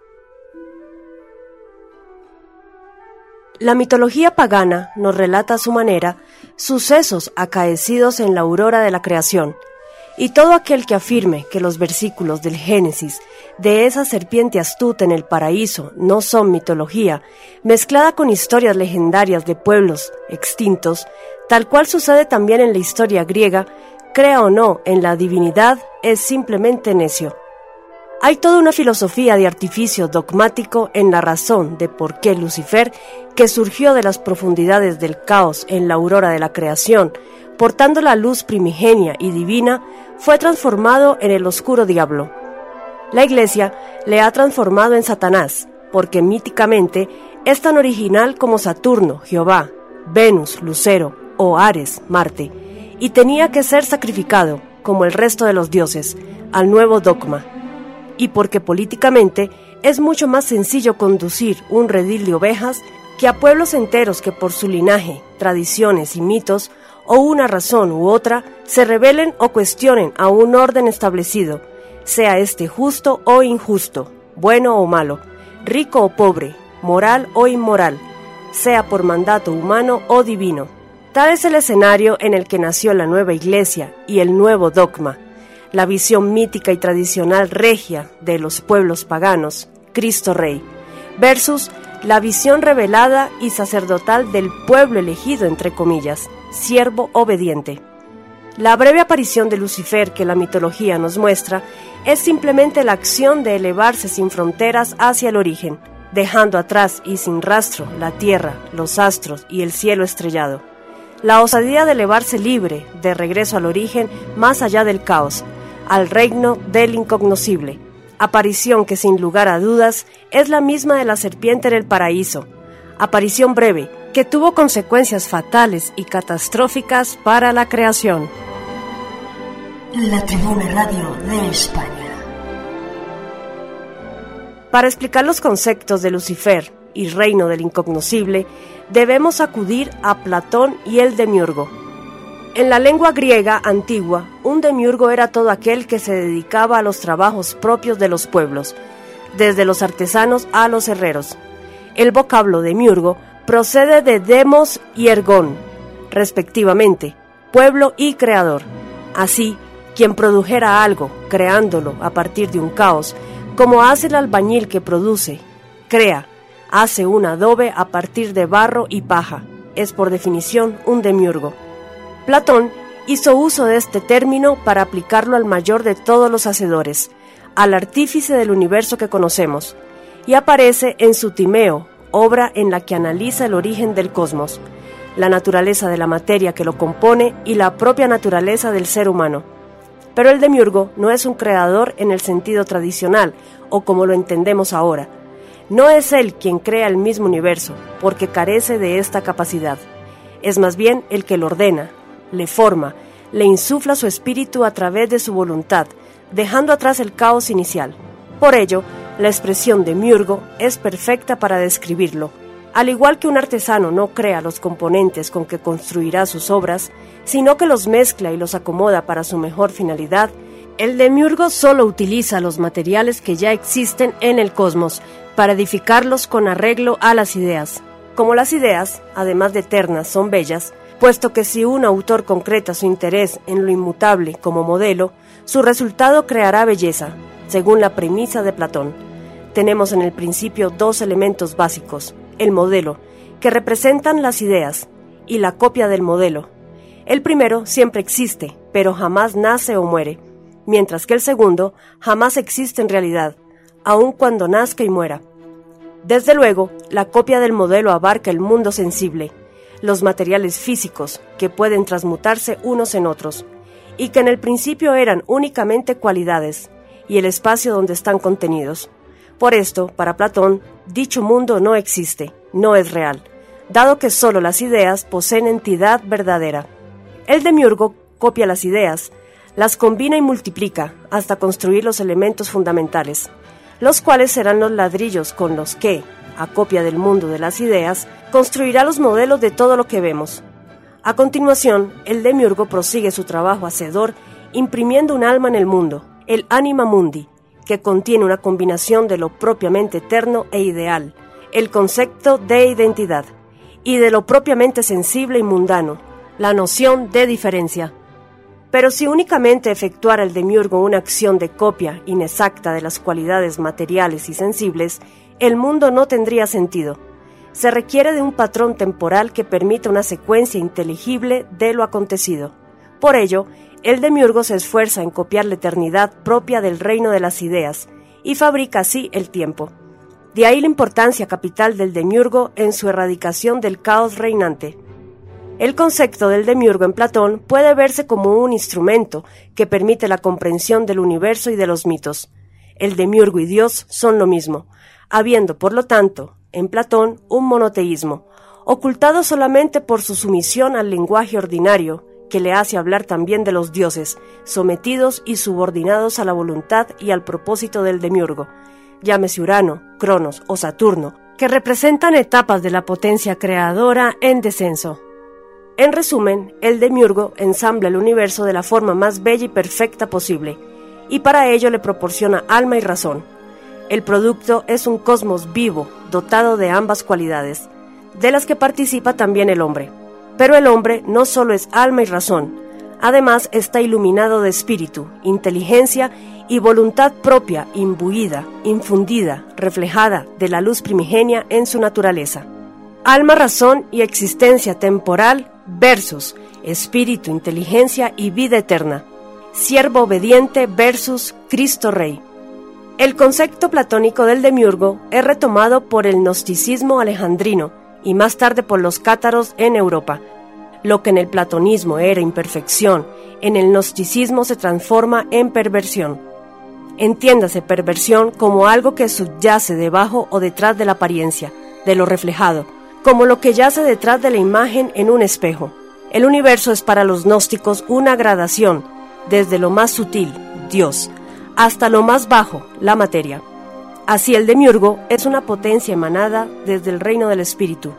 La mitología pagana nos relata a su manera sucesos acaecidos en la aurora de la creación, y todo aquel que afirme que los versículos del Génesis de esa serpiente astuta en el paraíso no son mitología, mezclada con historias legendarias de pueblos extintos, tal cual sucede también en la historia griega, crea o no en la divinidad, es simplemente necio. Hay toda una filosofía de artificio dogmático en la razón de por qué Lucifer, que surgió de las profundidades del caos en la aurora de la creación, portando la luz primigenia y divina, fue transformado en el oscuro diablo. La Iglesia le ha transformado en Satanás, porque míticamente es tan original como Saturno, Jehová, Venus, Lucero o Ares, Marte, y tenía que ser sacrificado, como el resto de los dioses, al nuevo dogma. Y porque políticamente es mucho más sencillo conducir un redil de ovejas que a pueblos enteros que por su linaje, tradiciones y mitos o una razón u otra se rebelen o cuestionen a un orden establecido, sea este justo o injusto, bueno o malo, rico o pobre, moral o inmoral, sea por mandato humano o divino. Tal es el escenario en el que nació la nueva iglesia y el nuevo dogma, la visión mítica y tradicional regia de los pueblos paganos, Cristo Rey, versus la visión revelada y sacerdotal del pueblo elegido, entre comillas, siervo obediente. La breve aparición de Lucifer que la mitología nos muestra es simplemente la acción de elevarse sin fronteras hacia el origen, dejando atrás y sin rastro la tierra, los astros y el cielo estrellado. La osadía de elevarse libre, de regreso al origen, más allá del caos, al reino del incognoscible, aparición que sin lugar a dudas es la misma de la serpiente en el paraíso, aparición breve que tuvo consecuencias fatales y catastróficas para la creación.
La Tribuna Radio de España.
Para explicar los conceptos de Lucifer y reino del incognoscible, debemos acudir a Platón y el demiurgo. En la lengua griega antigua, un demiurgo era todo aquel que se dedicaba a los trabajos propios de los pueblos, desde los artesanos a los herreros. El vocablo demiurgo procede de demos y ergón, respectivamente, pueblo y creador. Así, quien produjera algo, creándolo a partir de un caos, como hace el albañil que produce, crea, hace un adobe a partir de barro y paja, es por definición un demiurgo. Platón hizo uso de este término para aplicarlo al mayor de todos los hacedores, al artífice del universo que conocemos, y aparece en su Timeo, obra en la que analiza el origen del cosmos, la naturaleza de la materia que lo compone y la propia naturaleza del ser humano. Pero el demiurgo no es un creador en el sentido tradicional o como lo entendemos ahora. No es él quien crea el mismo universo, porque carece de esta capacidad. Es más bien el que lo ordena, le forma, le insufla su espíritu a través de su voluntad, dejando atrás el caos inicial. Por ello, la expresión de Miurgo es perfecta para describirlo. Al igual que un artesano no crea los componentes con que construirá sus obras, sino que los mezcla y los acomoda para su mejor finalidad, el demiurgo solo utiliza los materiales que ya existen en el cosmos para edificarlos con arreglo a las ideas. Como las ideas, además de eternas, son bellas, puesto que si un autor concreta su interés en lo inmutable como modelo, su resultado creará belleza, según la premisa de Platón. Tenemos en el principio dos elementos básicos, el modelo, que representan las ideas, y la copia del modelo. El primero siempre existe, pero jamás nace o muere, mientras que el segundo jamás existe en realidad, aun cuando nazca y muera. Desde luego, la copia del modelo abarca el mundo sensible, los materiales físicos que pueden transmutarse unos en otros, y que en el principio eran únicamente cualidades, y el espacio donde están contenidos. Por esto, para Platón, dicho mundo no existe, no es real, dado que sólo las ideas poseen entidad verdadera. El demiurgo copia las ideas, las combina y multiplica hasta construir los elementos fundamentales, los cuales serán los ladrillos con los que, a copia del mundo de las ideas, construirá los modelos de todo lo que vemos. A continuación, el demiurgo prosigue su trabajo hacedor imprimiendo un alma en el mundo, el anima mundi, que contiene una combinación de lo propiamente eterno e ideal, el concepto de identidad, y de lo propiamente sensible y mundano, la noción de diferencia. Pero si únicamente efectuara el demiurgo una acción de copia inexacta de las cualidades materiales y sensibles, el mundo no tendría sentido. Se requiere de un patrón temporal que permita una secuencia inteligible de lo acontecido. Por ello, el demiurgo se esfuerza en copiar la eternidad propia del reino de las ideas y fabrica así el tiempo. De ahí la importancia capital del demiurgo en su erradicación del caos reinante. El concepto del demiurgo en Platón puede verse como un instrumento que permite la comprensión del universo y de los mitos. El demiurgo y Dios son lo mismo, habiendo, por lo tanto, en Platón un monoteísmo, ocultado solamente por su sumisión al lenguaje ordinario, que le hace hablar también de los dioses, sometidos y subordinados a la voluntad y al propósito del demiurgo, llámese Urano, Cronos o Saturno, que representan etapas de la potencia creadora en descenso. En resumen, el demiurgo ensambla el universo de la forma más bella y perfecta posible, y para ello le proporciona alma y razón. El producto es un cosmos vivo, dotado de ambas cualidades, de las que participa también el hombre. Pero el hombre no solo es alma y razón, además está iluminado de espíritu, inteligencia y voluntad propia, imbuida, infundida, reflejada de la luz primigenia en su naturaleza. Alma, razón y existencia temporal versus espíritu, inteligencia y vida eterna. Siervo obediente versus Cristo Rey. El concepto platónico del demiurgo es retomado por el gnosticismo alejandrino, y más tarde por los cátaros en Europa. Lo que en el platonismo era imperfección, en el gnosticismo se transforma en perversión. Entiéndase perversión como algo que subyace debajo o detrás de la apariencia, de lo reflejado, como lo que yace detrás de la imagen en un espejo. El universo es para los gnósticos una gradación, desde lo más sutil, Dios, hasta lo más bajo, la materia. Así el demiurgo es una potencia emanada desde el reino del espíritu,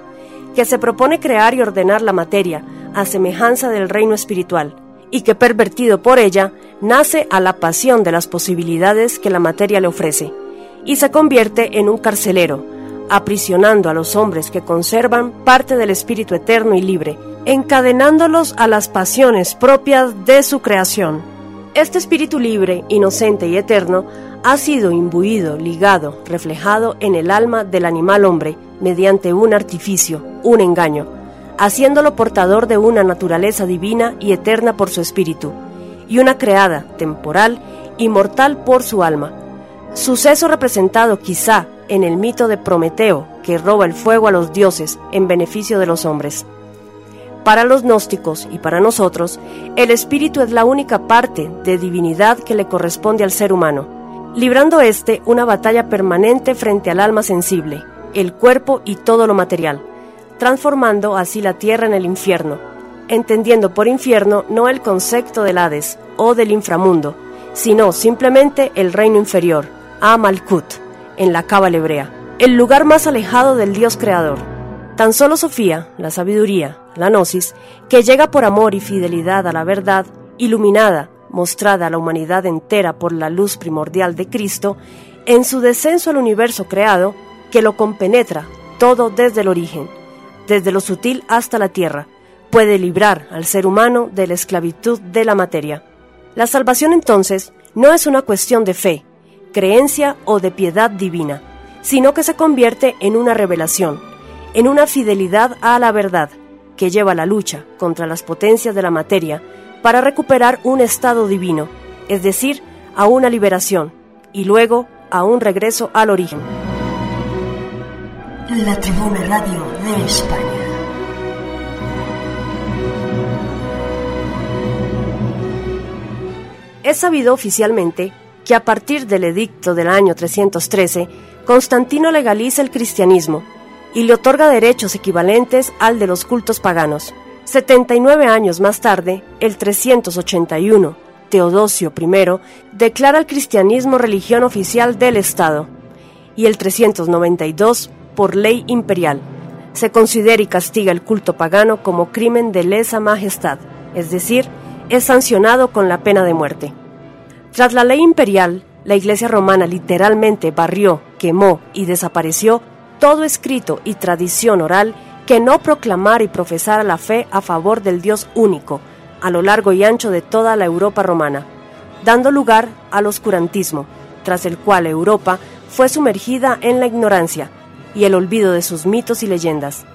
que se propone crear y ordenar la materia a semejanza del reino espiritual, y que pervertido por ella, nace a la pasión de las posibilidades que la materia le ofrece, y se convierte en un carcelero, aprisionando a los hombres que conservan parte del espíritu eterno y libre, encadenándolos a las pasiones propias de su creación. Este espíritu libre, inocente y eterno ha sido imbuido, ligado, reflejado en el alma del animal hombre mediante un artificio, un engaño, haciéndolo portador de una naturaleza divina y eterna por su espíritu, y una creada, temporal y mortal por su alma. Suceso representado quizá en el mito de Prometeo, que roba el fuego a los dioses en beneficio de los hombres. Para los gnósticos y para nosotros, el espíritu es la única parte de divinidad que le corresponde al ser humano librando éste una batalla permanente frente al alma sensible, el cuerpo y todo lo material, transformando así la tierra en el infierno, entendiendo por infierno no el concepto del Hades o del inframundo, sino simplemente el reino inferior, Amalkut, en la cábala hebrea, el lugar más alejado del Dios creador. Tan solo Sofía, la sabiduría, la gnosis, que llega por amor y fidelidad a la verdad, iluminada, mostrada a la humanidad entera por la luz primordial de Cristo, en su descenso al universo creado, que lo compenetra todo desde el origen, desde lo sutil hasta la tierra, puede librar al ser humano de la esclavitud de la materia. La salvación entonces no es una cuestión de fe, creencia o de piedad divina, sino que se convierte en una revelación, en una fidelidad a la verdad, que lleva la lucha contra las potencias de la materia para recuperar un estado divino, es decir, a una liberación, y luego a un regreso al origen.
La Tribuna Radio de España.
Es sabido oficialmente que a partir del edicto del año 313, Constantino legaliza el cristianismo y le otorga derechos equivalentes al de los cultos paganos. 79 años más tarde, el 381, Teodosio I declara el cristianismo religión oficial del Estado y el 392, por ley imperial, se considera y castiga el culto pagano como crimen de lesa majestad, es decir, es sancionado con la pena de muerte. Tras la ley imperial, la Iglesia romana literalmente barrió, quemó y desapareció todo escrito y tradición oral que no proclamara y profesara la fe a favor del Dios único, a lo largo y ancho de toda la Europa romana, dando lugar al oscurantismo, tras el cual Europa fue sumergida en la ignorancia y el olvido de sus mitos y leyendas.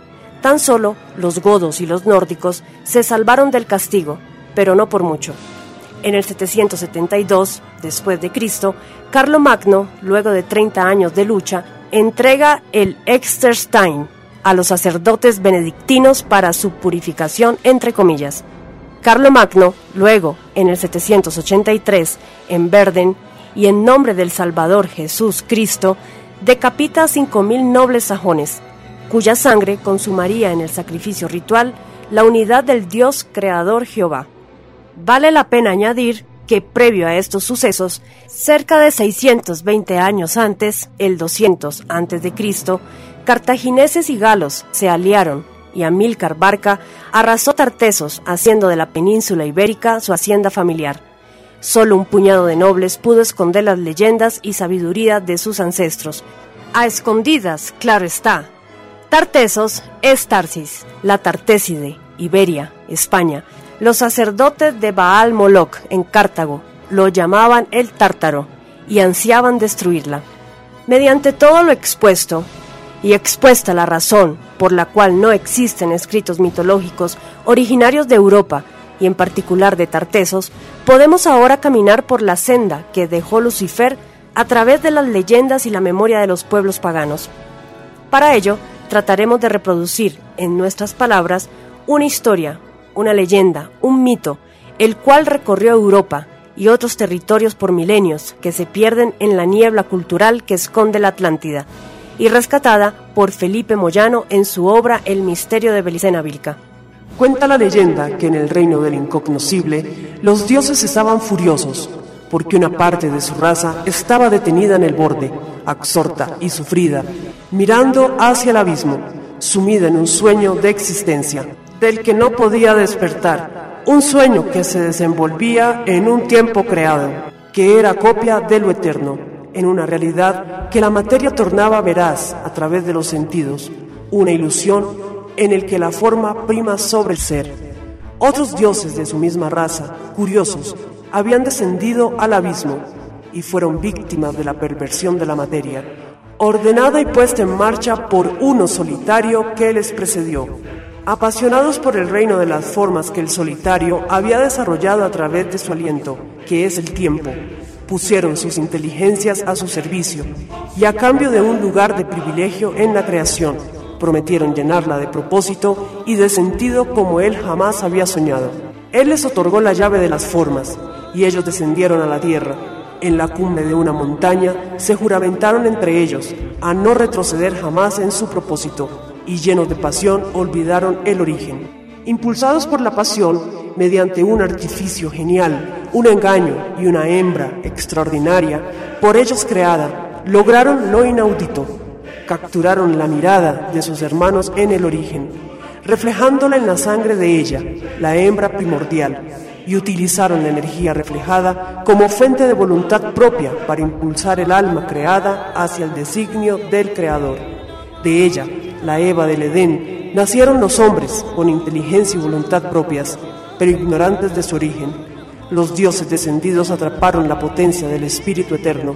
Tan solo los godos y los nórdicos se salvaron del castigo, pero no por mucho. En el 772 después de Cristo, Magno, luego de 30 años de lucha, entrega el Exterstein a los sacerdotes benedictinos para su purificación entre comillas. Magno, luego, en el 783, en Verden, y en nombre del Salvador Jesús Cristo, decapita a cinco mil nobles sajones, cuya sangre consumaría en el sacrificio ritual la unidad del Dios creador Jehová. Vale la pena añadir que previo a estos sucesos, cerca de 620 años antes, el 200 antes de Cristo, cartagineses y galos se aliaron y Amílcar Barca arrasó Tartesos, haciendo de la península ibérica su hacienda familiar. Solo un puñado de nobles pudo esconder las leyendas y sabiduría de sus ancestros. A escondidas, claro está. Tartesos es Tarsis, la Tartéside, Iberia, España, los sacerdotes de Baal Moloch en Cartago lo llamaban el Tártaro y ansiaban destruirla. Mediante todo lo expuesto, y expuesta la razón por la cual no existen escritos mitológicos originarios de Europa y en particular de Tartesos, podemos ahora caminar por la senda que dejó Lucifer a través de las leyendas y la memoria de los pueblos paganos. Para ello, trataremos de reproducir en nuestras palabras una historia, una leyenda, un mito, el cual recorrió Europa y otros territorios por milenios que se pierden en la niebla cultural que esconde la Atlántida, y rescatada por Felipe Moyano en su obra El misterio de Belicena Vilca.
Cuenta la leyenda que en el reino del incognoscible los dioses estaban furiosos porque una parte de su raza estaba detenida en el borde, absorta y sufrida, mirando hacia el abismo, sumida en un sueño de existencia del que no podía despertar, un sueño que se desenvolvía en un tiempo creado, que era copia de lo eterno, en una realidad que la materia tornaba veraz a través de los sentidos, una ilusión en el que la forma prima sobre el ser. Otros dioses de su misma raza, curiosos, habían descendido al abismo y fueron víctimas de la perversión de la materia, ordenada y puesta en marcha por uno solitario que les precedió Apasionados por el reino de las formas que el solitario había desarrollado a través de su aliento, que es el tiempo, pusieron sus inteligencias a su servicio y a cambio de un lugar de privilegio en la creación, prometieron llenarla de propósito y de sentido como él jamás había soñado. Él les otorgó la llave de las formas y ellos descendieron a la tierra. En la cumbre de una montaña se juramentaron entre ellos a no retroceder jamás en su propósito y llenos de pasión olvidaron el origen. Impulsados por la pasión, mediante un artificio genial, un engaño y una hembra extraordinaria, por ellos creada, lograron lo inaudito. Capturaron la mirada de sus hermanos en el origen, reflejándola en la sangre de ella, la hembra primordial, y utilizaron la energía reflejada como fuente de voluntad propia para impulsar el alma creada hacia el designio del Creador. De ella, la Eva del Edén, nacieron los hombres con inteligencia y voluntad propias, pero ignorantes de su origen. Los dioses descendidos atraparon la potencia del Espíritu Eterno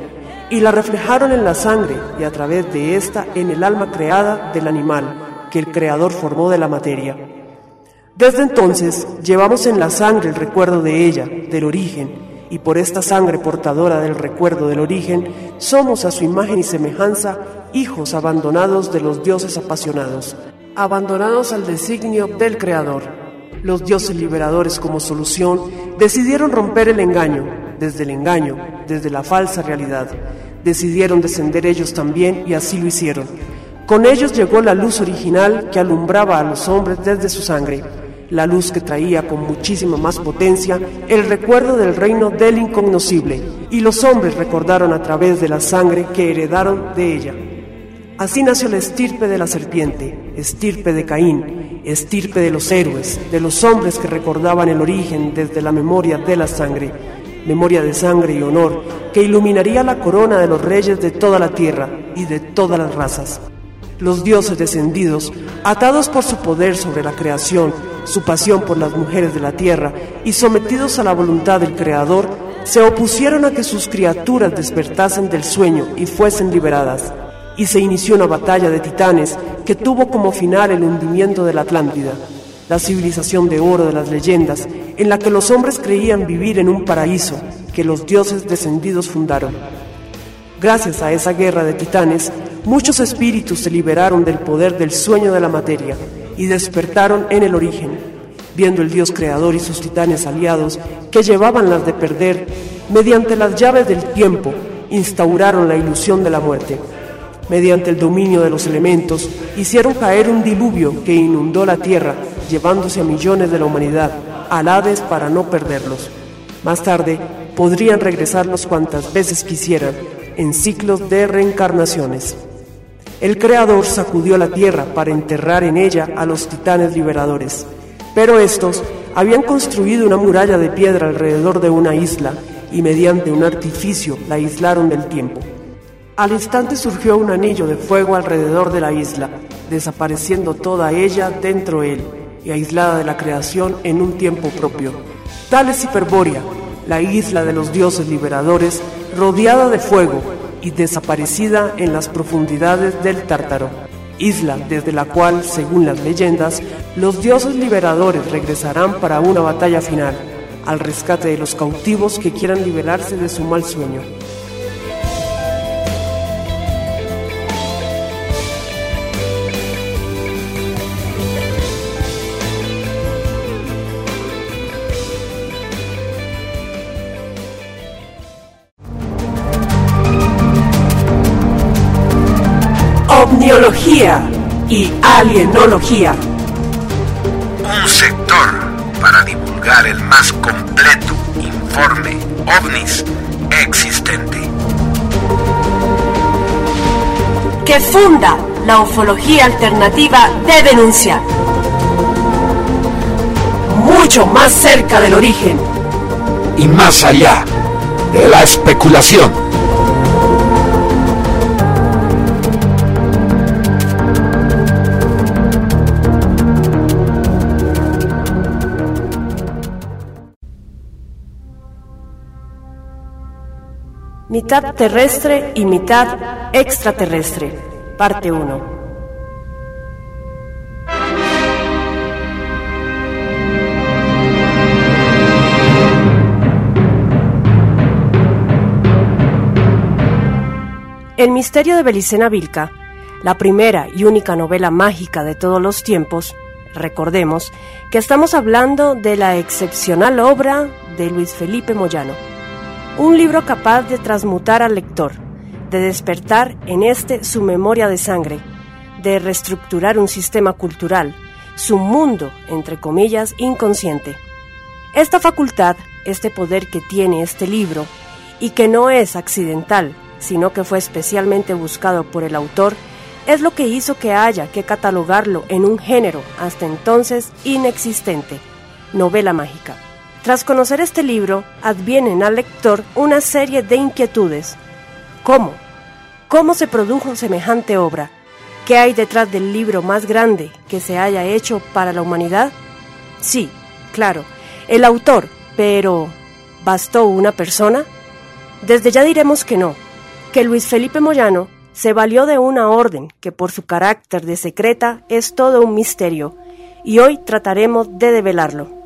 y la reflejaron en la sangre y a través de ésta en el alma creada del animal que el Creador formó de la materia. Desde entonces llevamos en la sangre el recuerdo de ella, del origen,
y por esta sangre portadora del recuerdo del origen, somos a su imagen y semejanza hijos abandonados de los dioses apasionados, abandonados al designio del Creador. Los dioses liberadores como solución decidieron romper el engaño, desde el engaño, desde la falsa realidad. Decidieron descender ellos también y así lo hicieron. Con ellos llegó la luz original que alumbraba a los hombres desde su sangre la luz que traía con muchísima más potencia el recuerdo del reino del incognoscible, y los hombres recordaron a través de la sangre que heredaron de ella. Así nació la estirpe de la serpiente, estirpe de Caín, estirpe de los héroes, de los hombres que recordaban el origen desde la memoria de la sangre, memoria de sangre y honor que iluminaría la corona de los reyes de toda la tierra y de todas las razas. Los dioses descendidos, atados por su poder sobre la creación, su pasión por las mujeres de la tierra y sometidos a la voluntad del Creador, se opusieron a que sus criaturas despertasen del sueño y fuesen liberadas. Y se inició una batalla de titanes que tuvo como final el hundimiento de la Atlántida, la civilización de oro de las leyendas, en la que los hombres creían vivir en un paraíso que los dioses descendidos fundaron. Gracias a esa guerra de titanes, muchos espíritus se liberaron del poder del sueño de la materia y despertaron en el origen, viendo el Dios creador y sus titanes aliados que llevaban las de perder, mediante las llaves del tiempo, instauraron la ilusión de la muerte. Mediante el dominio de los elementos, hicieron caer un diluvio que inundó la tierra, llevándose a millones de la humanidad, al Hades para no perderlos. Más tarde, podrían regresarlos cuantas veces quisieran, en ciclos de reencarnaciones. El Creador sacudió la tierra para enterrar en ella a los titanes liberadores, pero estos habían construido una muralla de piedra alrededor de una isla y mediante un artificio la aislaron del tiempo. Al instante surgió un anillo de fuego alrededor de la isla, desapareciendo toda ella dentro de él y aislada de la creación en un tiempo propio. Tal es Hiperbórea, la isla de los dioses liberadores, rodeada de fuego y desaparecida en las profundidades del Tártaro, isla desde la cual, según las leyendas, los dioses liberadores regresarán para una batalla final, al rescate de los cautivos que quieran liberarse de su mal sueño. Y alienología.
Un sector para divulgar el más completo informe ovnis existente.
Que funda la ufología alternativa de denunciar. Mucho más cerca del origen.
Y más allá de la especulación.
Mitad terrestre y mitad extraterrestre. Parte 1. El misterio de Belicena Vilca, la primera y única novela mágica de todos los tiempos, recordemos que estamos hablando de la excepcional obra de Luis Felipe Moyano un libro capaz de transmutar al lector, de despertar en este su memoria de sangre, de reestructurar un sistema cultural, su mundo, entre comillas, inconsciente. Esta facultad, este poder que tiene este libro, y que no es accidental, sino que fue especialmente buscado por el autor, es lo que hizo que haya que catalogarlo en un género hasta entonces inexistente, novela mágica. Tras conocer este libro, advienen al lector una serie de inquietudes. ¿Cómo? ¿Cómo se produjo semejante obra? ¿Qué hay detrás del libro más grande que se haya hecho para la humanidad? Sí, claro, el autor, pero ¿bastó una persona? Desde ya diremos que no, que Luis Felipe Moyano se valió de una orden que por su carácter de secreta es todo un misterio, y hoy trataremos de develarlo.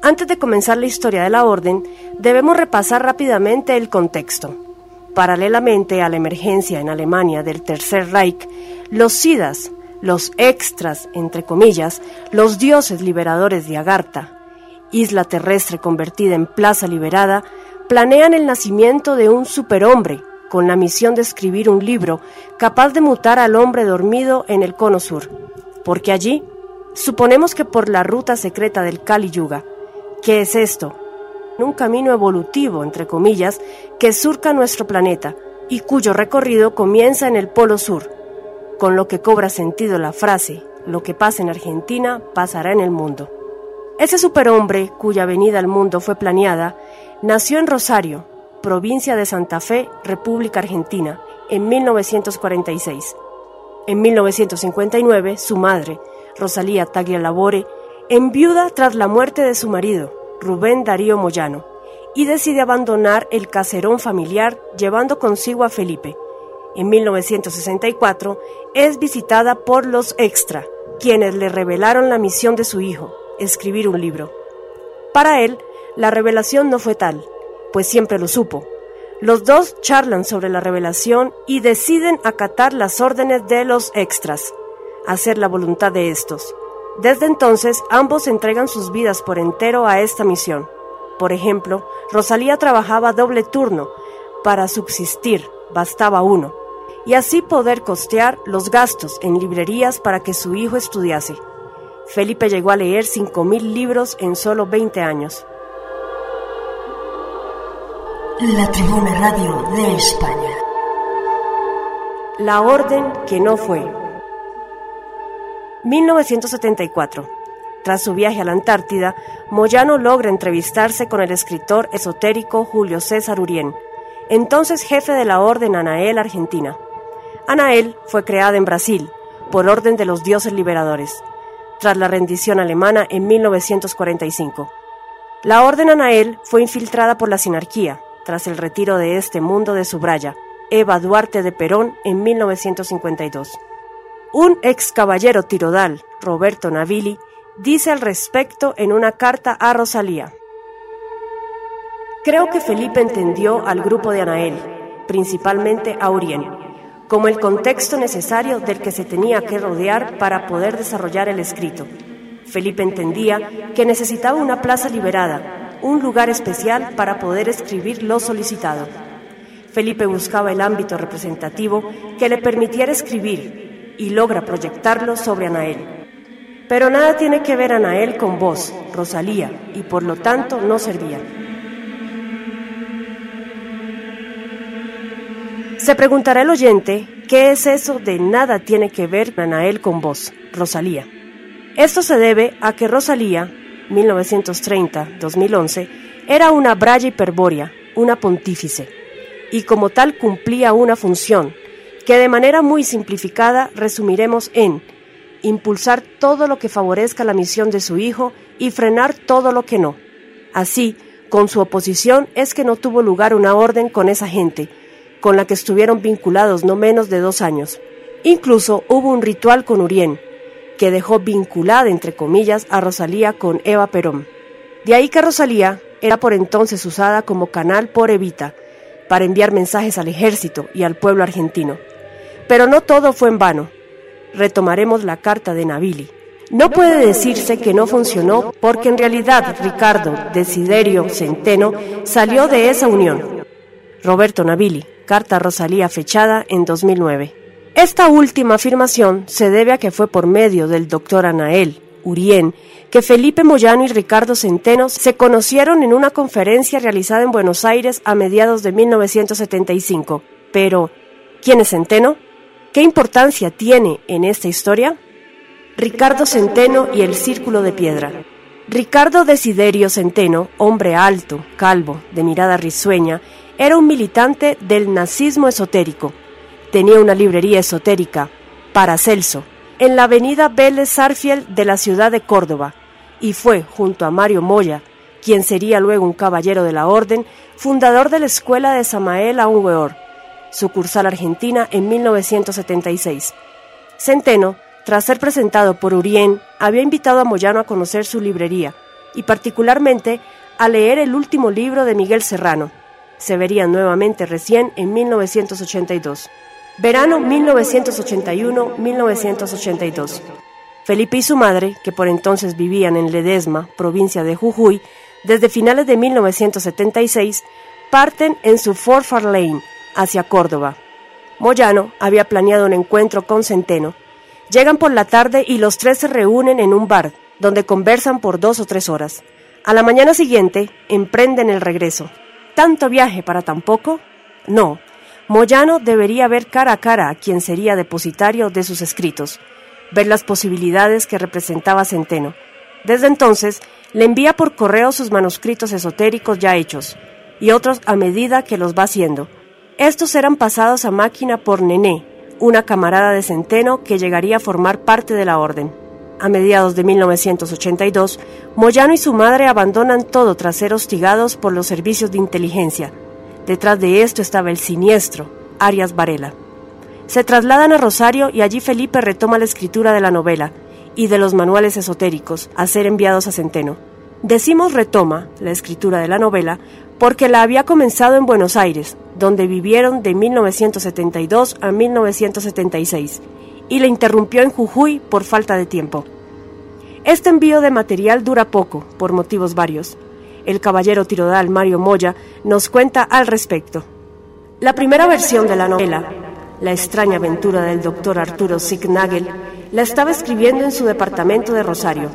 Antes de comenzar la historia de la orden, debemos repasar rápidamente el contexto. Paralelamente a la emergencia en Alemania del Tercer Reich, los SIDAS, los extras, entre comillas, los dioses liberadores de Agartha, isla terrestre convertida en plaza liberada, planean el nacimiento de un superhombre con la misión de escribir un libro capaz de mutar al hombre dormido en el cono sur, porque allí suponemos que por la ruta secreta del Kali Yuga, ¿qué es esto? Un camino evolutivo, entre comillas, que surca nuestro planeta y cuyo recorrido comienza en el Polo Sur, con lo que cobra sentido la frase, lo que pasa en Argentina pasará en el mundo. Ese superhombre, cuya venida al mundo fue planeada, nació en Rosario, provincia de Santa Fe, República Argentina, en 1946. En 1959, su madre, Rosalía Taglialabore, enviuda tras la muerte de su marido, Rubén Darío Moyano, y decide abandonar el caserón familiar llevando consigo a Felipe. En 1964 es visitada por los extra, quienes le revelaron la misión de su hijo, escribir un libro. Para él, la revelación no fue tal, pues siempre lo supo. Los dos charlan sobre la revelación y deciden acatar las órdenes de los extras, hacer la voluntad de estos. Desde entonces, ambos entregan sus vidas por entero a esta misión. Por ejemplo, Rosalía trabajaba doble turno. Para subsistir, bastaba uno. Y así poder costear los gastos en librerías para que su hijo estudiase. Felipe llegó a leer 5.000 libros en solo 20 años.
La Tribuna Radio de España.
La orden que no fue. 1974. Tras su viaje a la Antártida, Moyano logra entrevistarse con el escritor esotérico Julio César Urien, entonces jefe de la Orden Anael Argentina. Anael fue creada en Brasil, por orden de los dioses liberadores, tras la rendición alemana en 1945. La Orden Anael fue infiltrada por la sinarquía, tras el retiro de este mundo de su braya, Eva Duarte de Perón, en 1952. Un ex caballero tirodal, Roberto Navili, dice al respecto en una carta a Rosalía. Creo que Felipe entendió al grupo de Anael, principalmente a Urien, como el contexto necesario del que se tenía que rodear para poder desarrollar el escrito. Felipe entendía que necesitaba una plaza liberada, un lugar especial para poder escribir lo solicitado. Felipe buscaba el ámbito representativo que le permitiera escribir y logra proyectarlo sobre Anael. Pero nada tiene que ver Anael con vos, Rosalía, y por lo tanto no servía. Se preguntará el oyente, ¿qué es eso de nada tiene que ver Anael con vos, Rosalía? Esto se debe a que Rosalía 1930-2011, era una braya hiperbórea, una pontífice, y como tal cumplía una función que de manera muy simplificada resumiremos en impulsar todo lo que favorezca la misión de su hijo y frenar todo lo que no. Así, con su oposición es que no tuvo lugar una orden con esa gente, con la que estuvieron vinculados no menos de dos años. Incluso hubo un ritual con Urien, que dejó vinculada, entre comillas, a Rosalía con Eva Perón. De ahí que Rosalía era por entonces usada como canal por Evita para enviar mensajes al ejército y al pueblo argentino. Pero no todo fue en vano. Retomaremos la carta de Navili. No puede decirse que no funcionó porque en realidad Ricardo Desiderio Centeno salió de esa unión. Roberto Navili, carta Rosalía fechada en 2009. Esta última afirmación se debe a que fue por medio del doctor Anael Urien que Felipe Moyano y Ricardo Centeno se conocieron en una conferencia realizada en Buenos Aires a mediados de 1975. Pero, ¿quién es Centeno? ¿Qué importancia tiene en esta historia? Ricardo Centeno y el Círculo de Piedra. Ricardo Desiderio Centeno, hombre alto, calvo, de mirada risueña, era un militante del nazismo esotérico tenía una librería esotérica, Paracelso, en la avenida Vélez Sarfield de la ciudad de Córdoba, y fue, junto a Mario Moya, quien sería luego un caballero de la Orden, fundador de la Escuela de Samael Aunweor, sucursal argentina en 1976. Centeno, tras ser presentado por Urien, había invitado a Moyano a conocer su librería, y particularmente a leer el último libro de Miguel Serrano. Se verían nuevamente recién en 1982. Verano 1981-1982. Felipe y su madre, que por entonces vivían en Ledesma, provincia de Jujuy, desde finales de 1976, parten en su Ford Farlane hacia Córdoba. Moyano había planeado un encuentro con Centeno. Llegan por la tarde y los tres se reúnen en un bar, donde conversan por dos o tres horas. A la mañana siguiente emprenden el regreso. ¿Tanto viaje para tan poco? No. Moyano debería ver cara a cara a quien sería depositario de sus escritos, ver las posibilidades que representaba Centeno. Desde entonces, le envía por correo sus manuscritos esotéricos ya hechos, y otros a medida que los va haciendo. Estos eran pasados a máquina por Nené, una camarada de Centeno que llegaría a formar parte de la orden. A mediados de 1982, Moyano y su madre abandonan todo tras ser hostigados por los servicios de inteligencia. Detrás de esto estaba el siniestro, Arias Varela. Se trasladan a Rosario y allí Felipe retoma la escritura de la novela y de los manuales esotéricos a ser enviados a Centeno. Decimos retoma la escritura de la novela porque la había comenzado en Buenos Aires, donde vivieron de 1972 a 1976, y la interrumpió en Jujuy por falta de tiempo. Este envío de material dura poco, por motivos varios. El caballero tirodal Mario Moya nos cuenta al respecto. La primera versión de la novela, La extraña aventura del doctor Arturo Signagel, la estaba escribiendo en su departamento de Rosario,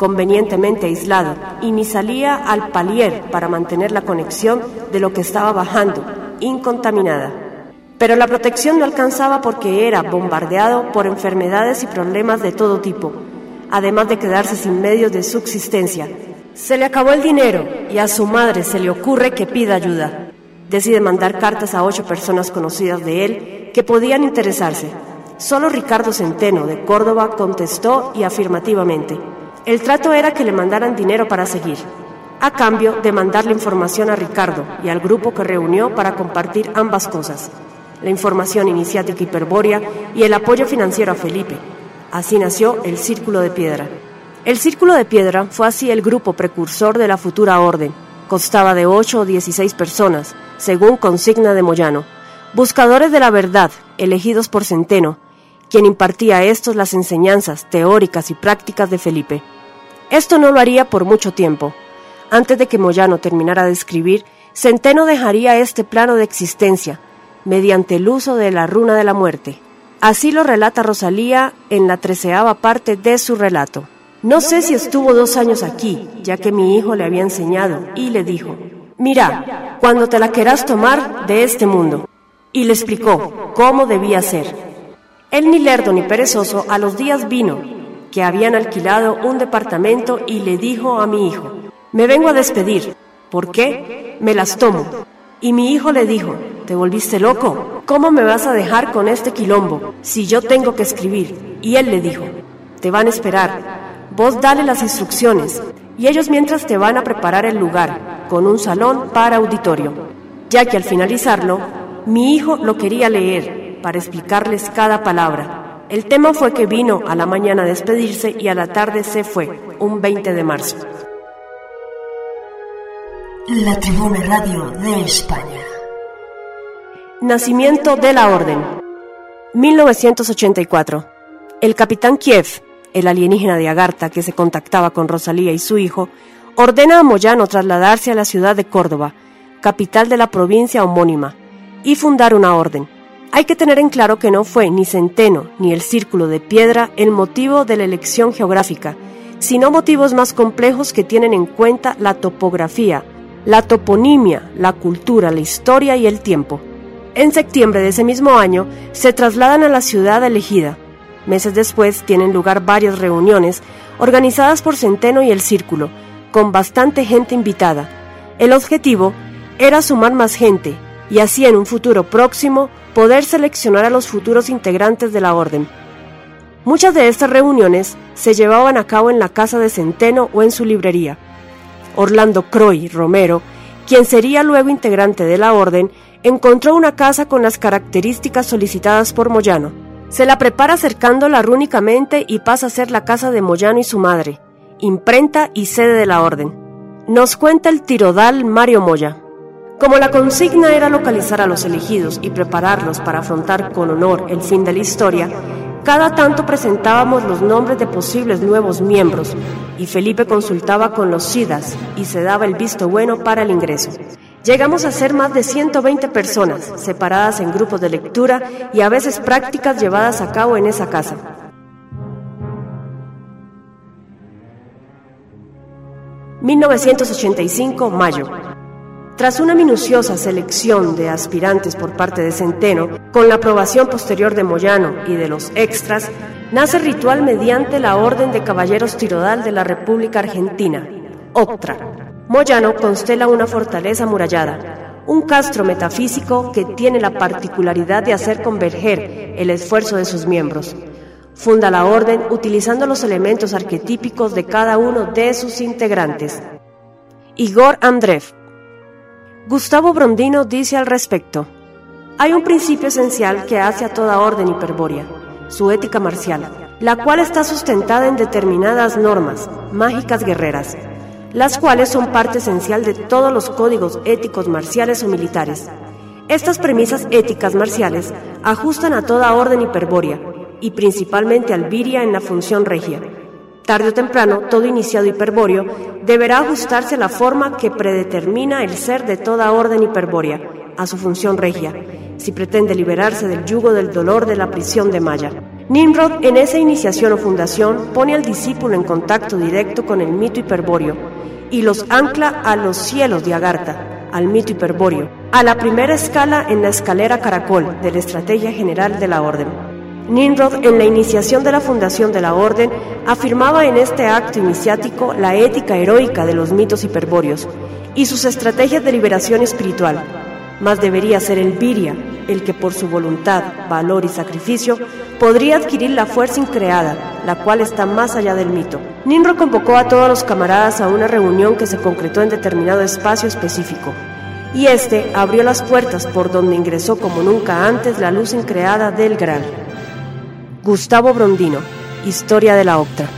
convenientemente aislado, y ni salía al palier para mantener la conexión de lo que estaba bajando, incontaminada. Pero la protección no alcanzaba porque era bombardeado por enfermedades y problemas de todo tipo, además de quedarse sin medios de subsistencia. Se le acabó el dinero y a su madre se le ocurre que pida ayuda. Decide mandar cartas a ocho personas conocidas de él que podían interesarse. Solo Ricardo Centeno de Córdoba contestó y afirmativamente. El trato era que le mandaran dinero para seguir, a cambio de mandarle información a Ricardo y al grupo que reunió para compartir ambas cosas, la información iniciática hiperbórea y el apoyo financiero a Felipe. Así nació el Círculo de Piedra. El Círculo de Piedra fue así el grupo precursor de la futura orden. Constaba de 8 o 16 personas, según consigna de Moyano, buscadores de la verdad, elegidos por Centeno, quien impartía a estos las enseñanzas teóricas y prácticas de Felipe. Esto no lo haría por mucho tiempo. Antes de que Moyano terminara de escribir, Centeno dejaría este plano de existencia, mediante el uso de la runa de la muerte. Así lo relata Rosalía en la treceava parte de su relato. No sé si estuvo dos años aquí, ya que mi hijo le había enseñado, y le dijo, mira, cuando te la querás tomar de este mundo. Y le explicó cómo debía ser. Él ni lerdo ni perezoso a los días vino, que habían alquilado un departamento y le dijo a mi hijo, me vengo a despedir. ¿Por qué? Me las tomo. Y mi hijo le dijo, ¿te volviste loco? ¿Cómo me vas a dejar con este quilombo si yo tengo que escribir? Y él le dijo, te van a esperar, vos dale las instrucciones y ellos mientras te van a preparar el lugar con un salón para auditorio, ya que al finalizarlo, mi hijo lo quería leer para explicarles cada palabra. El tema fue que vino a la mañana a despedirse y a la tarde se fue, un 20 de marzo.
La Tribuna Radio de España.
Nacimiento de la Orden. 1984. El capitán Kiev, el alienígena de Agartha que se contactaba con Rosalía y su hijo, ordena a Moyano trasladarse a la ciudad de Córdoba, capital de la provincia homónima, y fundar una orden. Hay que tener en claro que no fue ni Centeno ni el Círculo de Piedra el motivo de la elección geográfica, sino motivos más complejos que tienen en cuenta la topografía, la toponimia, la cultura, la historia y el tiempo. En septiembre de ese mismo año se trasladan a la ciudad elegida. Meses después tienen lugar varias reuniones organizadas por Centeno y el Círculo, con bastante gente invitada. El objetivo era sumar más gente y así en un futuro próximo poder seleccionar a los futuros integrantes de la orden. Muchas de estas reuniones se llevaban a cabo en la casa de Centeno o en su librería. Orlando Croy Romero, quien sería luego integrante de la orden, encontró una casa con las características solicitadas por Moyano. Se la prepara acercándola rúnicamente y pasa a ser la casa de Moyano y su madre, imprenta y sede de la orden. Nos cuenta el tirodal Mario Moya. Como la consigna era localizar a los elegidos y prepararlos para afrontar con honor el fin de la historia, cada tanto presentábamos los nombres de posibles nuevos miembros y Felipe consultaba con los SIDAS y se daba el visto bueno para el ingreso. Llegamos a ser más de 120 personas, separadas en grupos de lectura y a veces prácticas llevadas a cabo en esa casa. 1985, mayo. Tras una minuciosa selección de aspirantes por parte de Centeno, con la aprobación posterior de Moyano y de los extras, nace ritual mediante la Orden de Caballeros Tirodal de la República Argentina, OCTRA. Moyano constela una fortaleza amurallada, un castro metafísico que tiene la particularidad de hacer converger el esfuerzo de sus miembros. Funda la orden utilizando los elementos arquetípicos de cada uno de sus integrantes. Igor Andrev. Gustavo Brondino dice al respecto, hay un principio esencial que hace a toda orden hiperbórea, su ética marcial, la cual está sustentada en determinadas normas, mágicas guerreras, las cuales son parte esencial de todos los códigos éticos marciales o militares. Estas premisas éticas marciales ajustan a toda orden hiperbórea, y principalmente al viria en la función regia. Tarde o temprano, todo iniciado hiperbóreo deberá ajustarse a la forma que predetermina el ser de toda orden hiperbórea, a su función regia, si pretende liberarse del yugo del dolor de la prisión de Maya. Nimrod, en esa iniciación o fundación, pone al discípulo en contacto directo con el mito hiperbóreo y los ancla a los cielos de Agartha, al mito hiperbóreo, a la primera escala en la escalera caracol de la estrategia general de la orden. Nimrod, en la iniciación de la fundación de la orden, afirmaba en este acto iniciático la ética heroica de los mitos hiperbóreos y sus estrategias de liberación espiritual. Más debería ser el Viria, el que por su voluntad, valor y sacrificio podría adquirir la fuerza increada, la cual está más allá del mito. Nimrod convocó a todos los camaradas a una reunión que se concretó en determinado espacio específico, y este abrió las puertas por donde ingresó como nunca antes la luz increada del Graal. Gustavo Brondino, Historia de la Octa.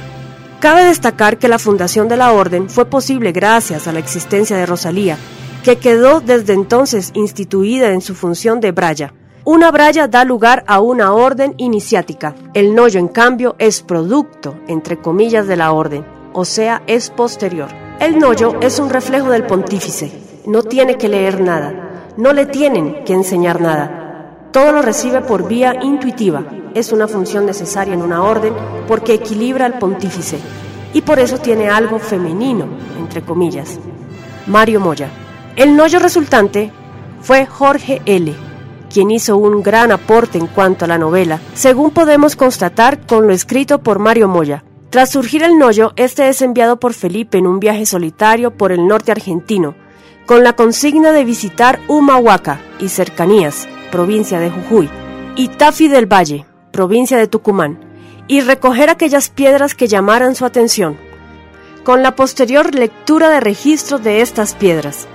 Cabe destacar que la fundación de la orden fue posible gracias a la existencia de Rosalía, que quedó desde entonces instituida en su función de braya. Una braya da lugar a una orden iniciática. El noyo, en cambio, es producto, entre comillas, de la orden, o sea, es posterior. El noyo es un reflejo del pontífice. No tiene que leer nada. No le tienen que enseñar nada todo lo recibe por vía intuitiva. Es una función necesaria en una orden porque equilibra al pontífice y por eso tiene algo femenino, entre comillas. Mario Moya. El noyo resultante fue Jorge L., quien hizo un gran aporte en cuanto a la novela, según podemos constatar con lo escrito por Mario Moya. Tras surgir el noyo, este es enviado por Felipe en un viaje solitario por el norte argentino, con la consigna de visitar Humahuaca y cercanías, provincia de Jujuy, y Tafi del Valle, provincia de Tucumán, y recoger aquellas piedras que llamaran su atención, con la posterior lectura de registros de estas piedras.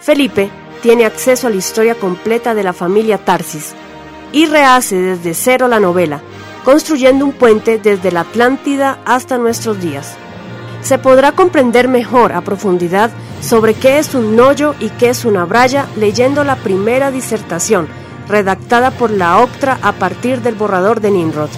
Felipe tiene acceso a la historia completa de la familia Tarsis y rehace desde cero la novela, construyendo un puente desde la Atlántida hasta nuestros días. Se podrá comprender mejor a profundidad sobre qué es un noyo y qué es una braya leyendo la primera disertación redactada por la Octra a partir del borrador de Nimrod.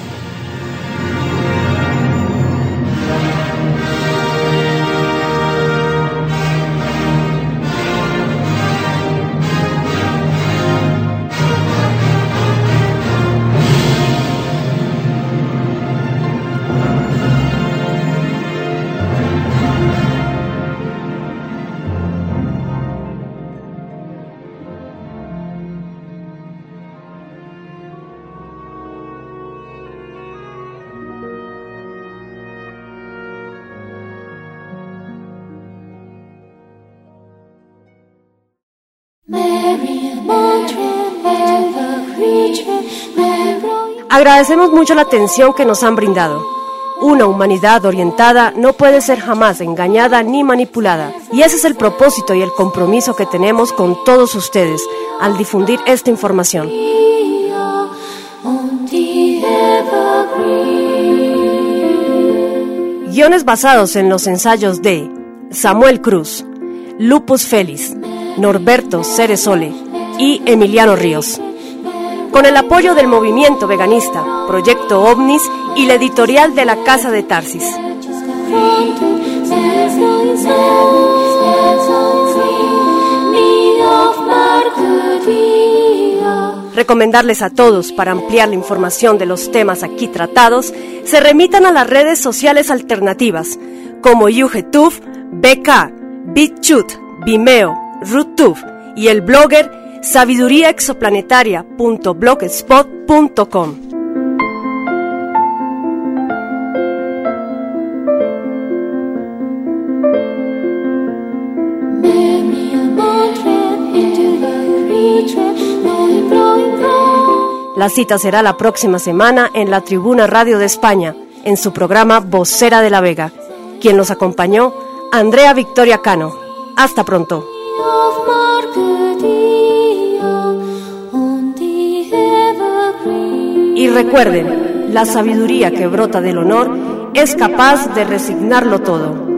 Agradecemos mucho la atención que nos han brindado. Una humanidad orientada no puede ser jamás engañada ni manipulada. Y ese es el propósito y el compromiso que tenemos con todos ustedes al difundir esta información. Guiones basados en los ensayos de Samuel Cruz, Lupus Félix, Norberto Ceresole y Emiliano Ríos. Con el apoyo del movimiento veganista, Proyecto OVNIS y la editorial de la Casa de Tarsis. Recomendarles a todos, para ampliar la información de los temas aquí tratados, se remitan a las redes sociales alternativas como YouTube, BK, BitChute, Vimeo, RootTube y el blogger sabiduríaexoplanetaria.blogspot.com. La cita será la próxima semana en la Tribuna Radio de España, en su programa Vocera de la Vega. Quien nos acompañó, Andrea Victoria Cano. Hasta pronto. Y recuerden, la sabiduría que brota del honor es capaz de resignarlo todo.